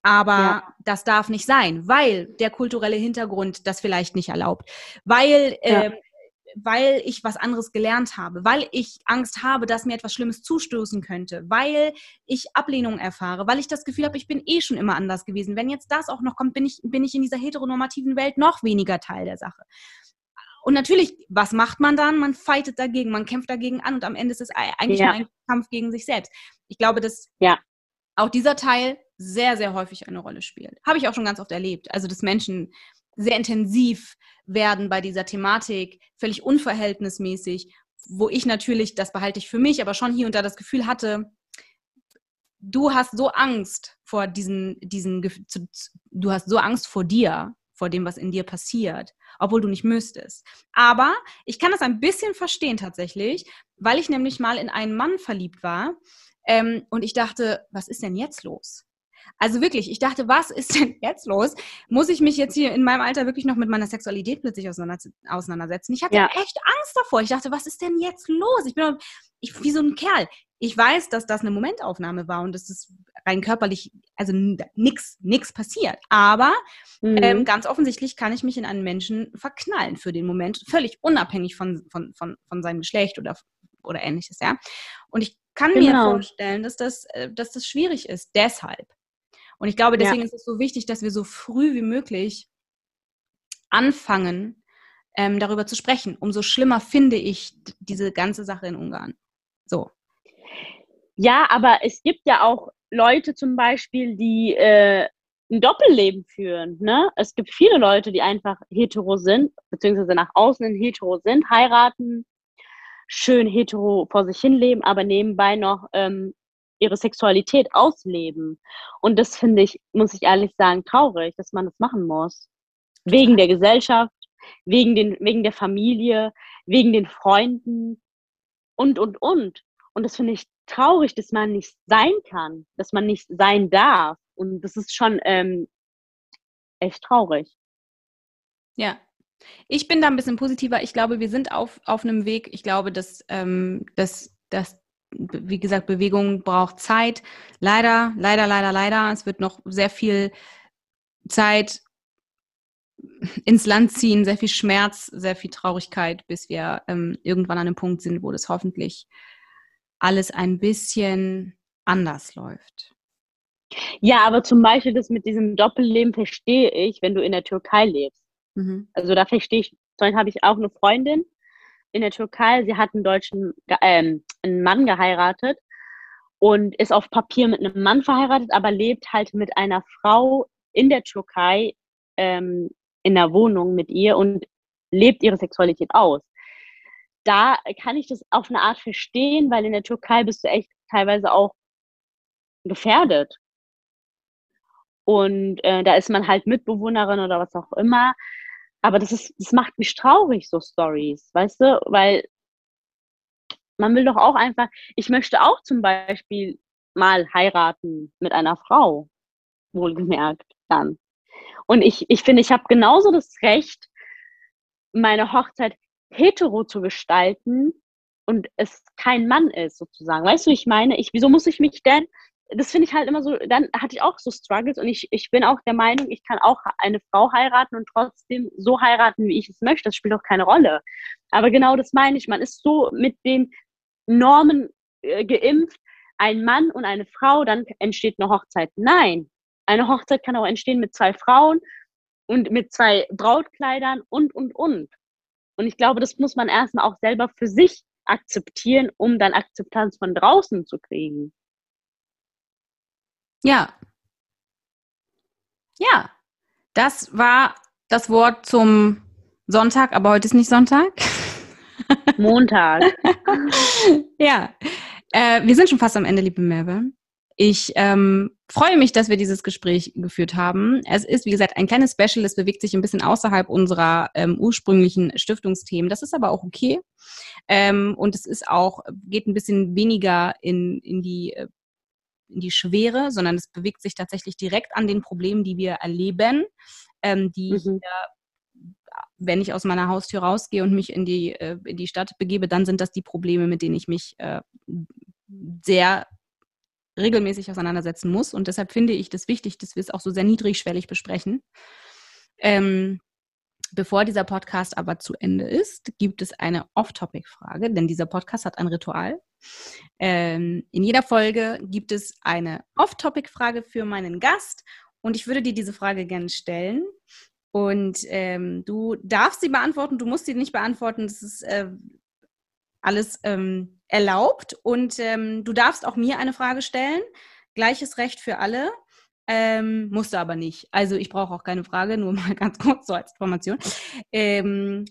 Aber ja. das darf nicht sein, weil der kulturelle Hintergrund das vielleicht nicht erlaubt, weil ja. äh, weil ich was anderes gelernt habe, weil ich Angst habe, dass mir etwas Schlimmes zustoßen könnte, weil ich Ablehnung erfahre, weil ich das Gefühl habe, ich bin eh schon immer anders gewesen. Wenn jetzt das auch noch kommt, bin ich, bin ich in dieser heteronormativen Welt noch weniger Teil der Sache. Und natürlich, was macht man dann? Man fightet dagegen, man kämpft dagegen an und am Ende ist es eigentlich ja. nur ein Kampf gegen sich selbst. Ich glaube, dass ja. auch dieser Teil sehr, sehr häufig eine Rolle spielt. Habe ich auch schon ganz oft erlebt. Also, dass Menschen sehr intensiv werden bei dieser Thematik, völlig unverhältnismäßig, wo ich natürlich, das behalte ich für mich, aber schon hier und da das Gefühl hatte, du hast so Angst vor diesen, diesen, du hast so Angst vor dir, vor dem, was in dir passiert, obwohl du nicht müsstest. Aber ich kann das ein bisschen verstehen tatsächlich, weil ich nämlich mal in einen Mann verliebt war ähm, und ich dachte, was ist denn jetzt los? Also wirklich, ich dachte, was ist denn jetzt los? Muss ich mich jetzt hier in meinem Alter wirklich noch mit meiner Sexualität plötzlich auseinandersetzen? Ich hatte ja. echt Angst davor. Ich dachte, was ist denn jetzt los? Ich bin ich, wie so ein Kerl. Ich weiß, dass das eine Momentaufnahme war und dass das rein körperlich, also nichts nix passiert. Aber mhm. ähm, ganz offensichtlich kann ich mich in einen Menschen verknallen für den Moment, völlig unabhängig von, von, von, von seinem Geschlecht oder, oder ähnliches, ja. Und ich kann genau. mir vorstellen, dass das, äh, dass das schwierig ist. Deshalb. Und ich glaube, deswegen ja. ist es so wichtig, dass wir so früh wie möglich anfangen, ähm, darüber zu sprechen. Umso schlimmer finde ich diese ganze Sache in Ungarn. So. Ja, aber es gibt ja auch Leute zum Beispiel, die äh, ein Doppelleben führen. Ne? Es gibt viele Leute, die einfach hetero sind, beziehungsweise nach außen hetero sind, heiraten, schön hetero vor sich hin leben, aber nebenbei noch ähm, ihre Sexualität ausleben. Und das finde ich, muss ich ehrlich sagen, traurig, dass man das machen muss. Wegen der Gesellschaft, wegen, den, wegen der Familie, wegen den Freunden. und, und, und. Und das finde ich traurig, dass man nicht sein kann, dass man nicht sein darf. Und das ist schon ähm, echt traurig. Ja. Ich bin da ein bisschen positiver. Ich glaube, wir sind auf, auf einem Weg. Ich glaube, dass, ähm, dass, dass, wie gesagt, Bewegung braucht Zeit. Leider, leider, leider, leider. Es wird noch sehr viel Zeit ins Land ziehen, sehr viel Schmerz, sehr viel Traurigkeit, bis wir ähm, irgendwann an einem Punkt sind, wo das hoffentlich alles ein bisschen anders läuft. Ja, aber zum Beispiel das mit diesem Doppelleben verstehe ich, wenn du in der Türkei lebst. Mhm. Also da verstehe ich, habe ich auch eine Freundin in der Türkei, sie hat einen deutschen, äh, einen Mann geheiratet und ist auf Papier mit einem Mann verheiratet, aber lebt halt mit einer Frau in der Türkei ähm, in der Wohnung mit ihr und lebt ihre Sexualität aus. Da kann ich das auf eine Art verstehen, weil in der Türkei bist du echt teilweise auch gefährdet. Und äh, da ist man halt Mitbewohnerin oder was auch immer. Aber das ist, das macht mich traurig, so Stories, weißt du? Weil man will doch auch einfach, ich möchte auch zum Beispiel mal heiraten mit einer Frau, wohlgemerkt dann. Und ich, ich finde, ich habe genauso das Recht, meine Hochzeit hetero zu gestalten und es kein Mann ist, sozusagen. Weißt du, ich meine, ich, wieso muss ich mich denn das finde ich halt immer so, dann hatte ich auch so Struggles und ich, ich bin auch der Meinung, ich kann auch eine Frau heiraten und trotzdem so heiraten, wie ich es möchte. Das spielt auch keine Rolle. Aber genau das meine ich. Man ist so mit den Normen äh, geimpft, ein Mann und eine Frau, dann entsteht eine Hochzeit. Nein, eine Hochzeit kann auch entstehen mit zwei Frauen und mit zwei Brautkleidern und, und, und. Und ich glaube, das muss man erstmal auch selber für sich akzeptieren, um dann Akzeptanz von draußen zu kriegen. Ja. Ja. Das war das Wort zum Sonntag, aber heute ist nicht Sonntag. Montag. ja. Äh, wir sind schon fast am Ende, liebe Merve. Ich ähm, freue mich, dass wir dieses Gespräch geführt haben. Es ist, wie gesagt, ein kleines Special. Es bewegt sich ein bisschen außerhalb unserer ähm, ursprünglichen Stiftungsthemen. Das ist aber auch okay. Ähm, und es ist auch, geht ein bisschen weniger in, in die äh, in die Schwere, sondern es bewegt sich tatsächlich direkt an den Problemen, die wir erleben, ähm, die mhm. hier, wenn ich aus meiner Haustür rausgehe und mich in die, äh, in die Stadt begebe, dann sind das die Probleme, mit denen ich mich äh, sehr regelmäßig auseinandersetzen muss. Und deshalb finde ich das wichtig, dass wir es auch so sehr niedrigschwellig besprechen. Ähm, Bevor dieser Podcast aber zu Ende ist, gibt es eine Off-Topic-Frage, denn dieser Podcast hat ein Ritual. Ähm, in jeder Folge gibt es eine Off-Topic-Frage für meinen Gast und ich würde dir diese Frage gerne stellen. Und ähm, du darfst sie beantworten, du musst sie nicht beantworten, das ist äh, alles ähm, erlaubt. Und ähm, du darfst auch mir eine Frage stellen. Gleiches Recht für alle. Ähm, musste aber nicht. Also ich brauche auch keine Frage, nur mal ganz kurz so als Information. Ähm,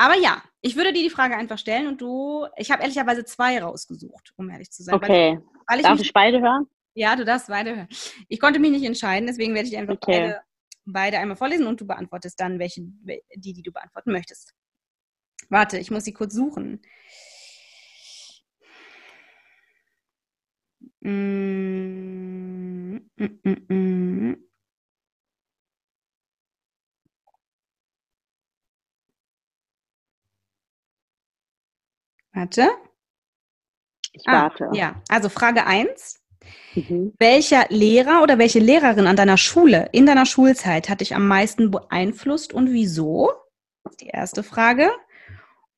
aber ja, ich würde dir die Frage einfach stellen und du, ich habe ehrlicherweise zwei rausgesucht, um ehrlich zu sein. Okay. Weil, weil ich Darf mich, ich beide hören? Ja, du darfst beide hören. Ich konnte mich nicht entscheiden, deswegen werde ich einfach okay. beide, beide einmal vorlesen und du beantwortest dann welche, die, die du beantworten möchtest. Warte, ich muss sie kurz suchen. Mm, mm, mm, Warte. Ich ah, warte. Ja, also Frage 1. Mhm. Welcher Lehrer oder welche Lehrerin an deiner Schule in deiner Schulzeit hat dich am meisten beeinflusst und wieso? Das ist die erste Frage.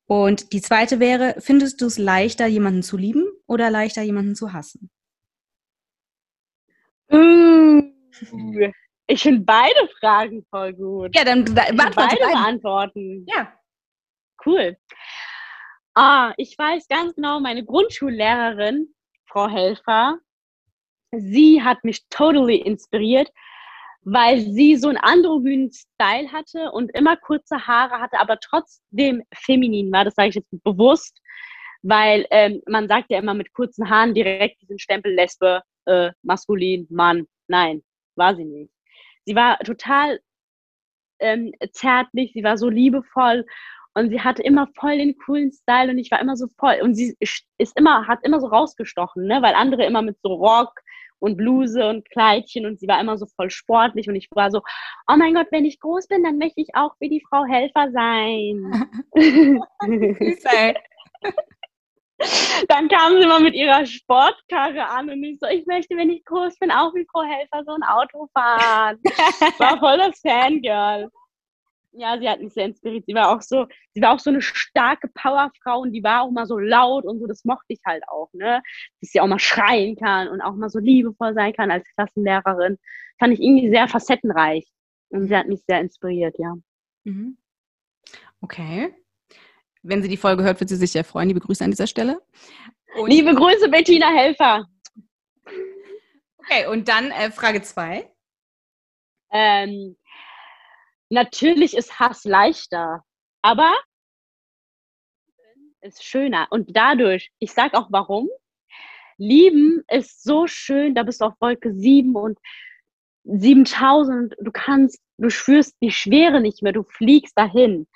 Und die zweite wäre, findest du es leichter, jemanden zu lieben oder leichter, jemanden zu hassen? ich finde beide Fragen voll gut. Ja, dann beantworte beide beantworten. Ja. Cool. Ah, ich weiß ganz genau, meine Grundschullehrerin, Frau Helfer, sie hat mich totally inspiriert, weil sie so einen androgynen Style hatte und immer kurze Haare hatte, aber trotzdem feminin war. Das sage ich jetzt bewusst, weil ähm, man sagt ja immer mit kurzen Haaren direkt diesen Stempel Lesbe, äh, maskulin, Mann. Nein, war sie nicht. Sie war total ähm, zärtlich, sie war so liebevoll Und sie hatte immer voll den coolen Style und ich war immer so voll. Und sie ist immer, hat immer so rausgestochen, ne? weil andere immer mit so Rock und Bluse und Kleidchen und sie war immer so voll sportlich und ich war so, oh mein Gott, wenn ich groß bin, dann möchte ich auch wie die Frau Helfer sein. dann kam sie immer mit ihrer Sportkarre an und ich so, ich möchte, wenn ich groß bin, auch wie Frau Helfer so ein Auto fahren. War voll das Fangirl ja, sie hat mich sehr inspiriert. Sie war auch so, sie war auch so eine starke Powerfrau und die war auch mal so laut und so, das mochte ich halt auch, ne? Dass sie auch mal schreien kann und auch mal so liebevoll sein kann als Klassenlehrerin. Fand ich irgendwie sehr facettenreich. Und sie hat mich sehr inspiriert, ja. Mhm. Okay. Wenn sie die Folge hört, wird sie sich sehr freuen. Liebe Grüße an dieser Stelle. Und Liebe Grüße, Bettina Helfer. Okay, und dann äh, Frage zwei. Ähm, Natürlich ist Hass leichter, aber ist schöner. Und dadurch, ich sage auch warum, Lieben ist so schön, da bist du auf Wolke 7 und 7000, du kannst, du spürst die Schwere nicht mehr, du fliegst dahin.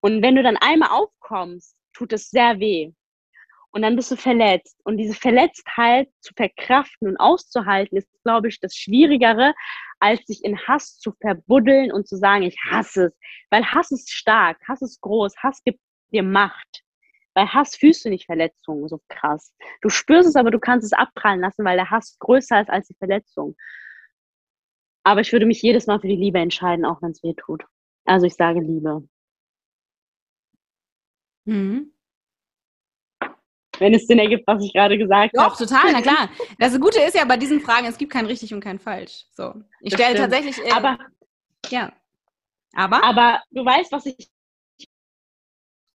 Und wenn du dann einmal aufkommst, tut es sehr weh. Und dann bist du verletzt. Und diese Verletztheit zu verkraften und auszuhalten, ist, glaube ich, das Schwierigere, als sich in Hass zu verbuddeln und zu sagen, ich hasse es. Weil Hass ist stark, Hass ist groß, Hass gibt dir Macht. Bei Hass fühlst du nicht Verletzungen so krass. Du spürst es, aber du kannst es abprallen lassen, weil der Hass größer ist als die Verletzung. Aber ich würde mich jedes Mal für die Liebe entscheiden, auch wenn es weh tut. Also ich sage Liebe. Mhm wenn es Sinn ergibt, was ich gerade gesagt habe. Doch, total, na klar. Das Gute ist ja bei diesen Fragen, es gibt kein richtig und kein falsch. So. Ich stelle tatsächlich. Äh, aber. Ja. Aber? Aber du weißt, was ich.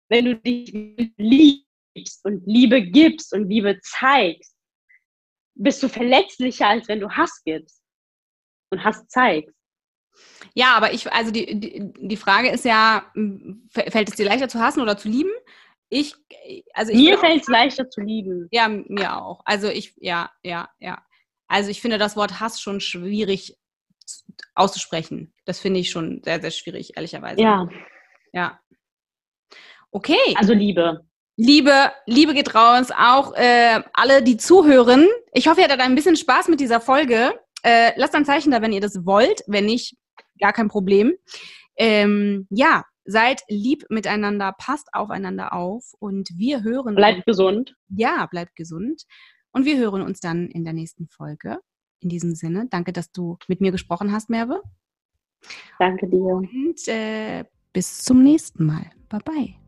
Wenn du dich liebst und Liebe gibst und Liebe zeigst, bist du verletzlicher, als wenn du Hass gibst und Hass zeigst. Ja, aber ich, also die, die, die Frage ist ja, fällt es dir leichter zu hassen oder zu lieben? Ich, also ich mir fällt es leichter zu lieben. Ja, mir auch. Also ich, ja, ja, ja. Also ich finde das Wort Hass schon schwierig auszusprechen. Das finde ich schon sehr, sehr schwierig, ehrlicherweise. Ja. Ja. Okay. Also Liebe. Liebe, Liebe geht raus, auch äh, alle, die zuhören. Ich hoffe, ihr hattet ein bisschen Spaß mit dieser Folge. Äh, lasst ein Zeichen da, wenn ihr das wollt. Wenn nicht, gar kein Problem. Ähm, ja, Seid lieb miteinander, passt aufeinander auf und wir hören. Bleibt uns, gesund. Ja, bleibt gesund. Und wir hören uns dann in der nächsten Folge. In diesem Sinne, danke, dass du mit mir gesprochen hast, Merve. Danke dir. Und äh, bis zum nächsten Mal. Bye bye.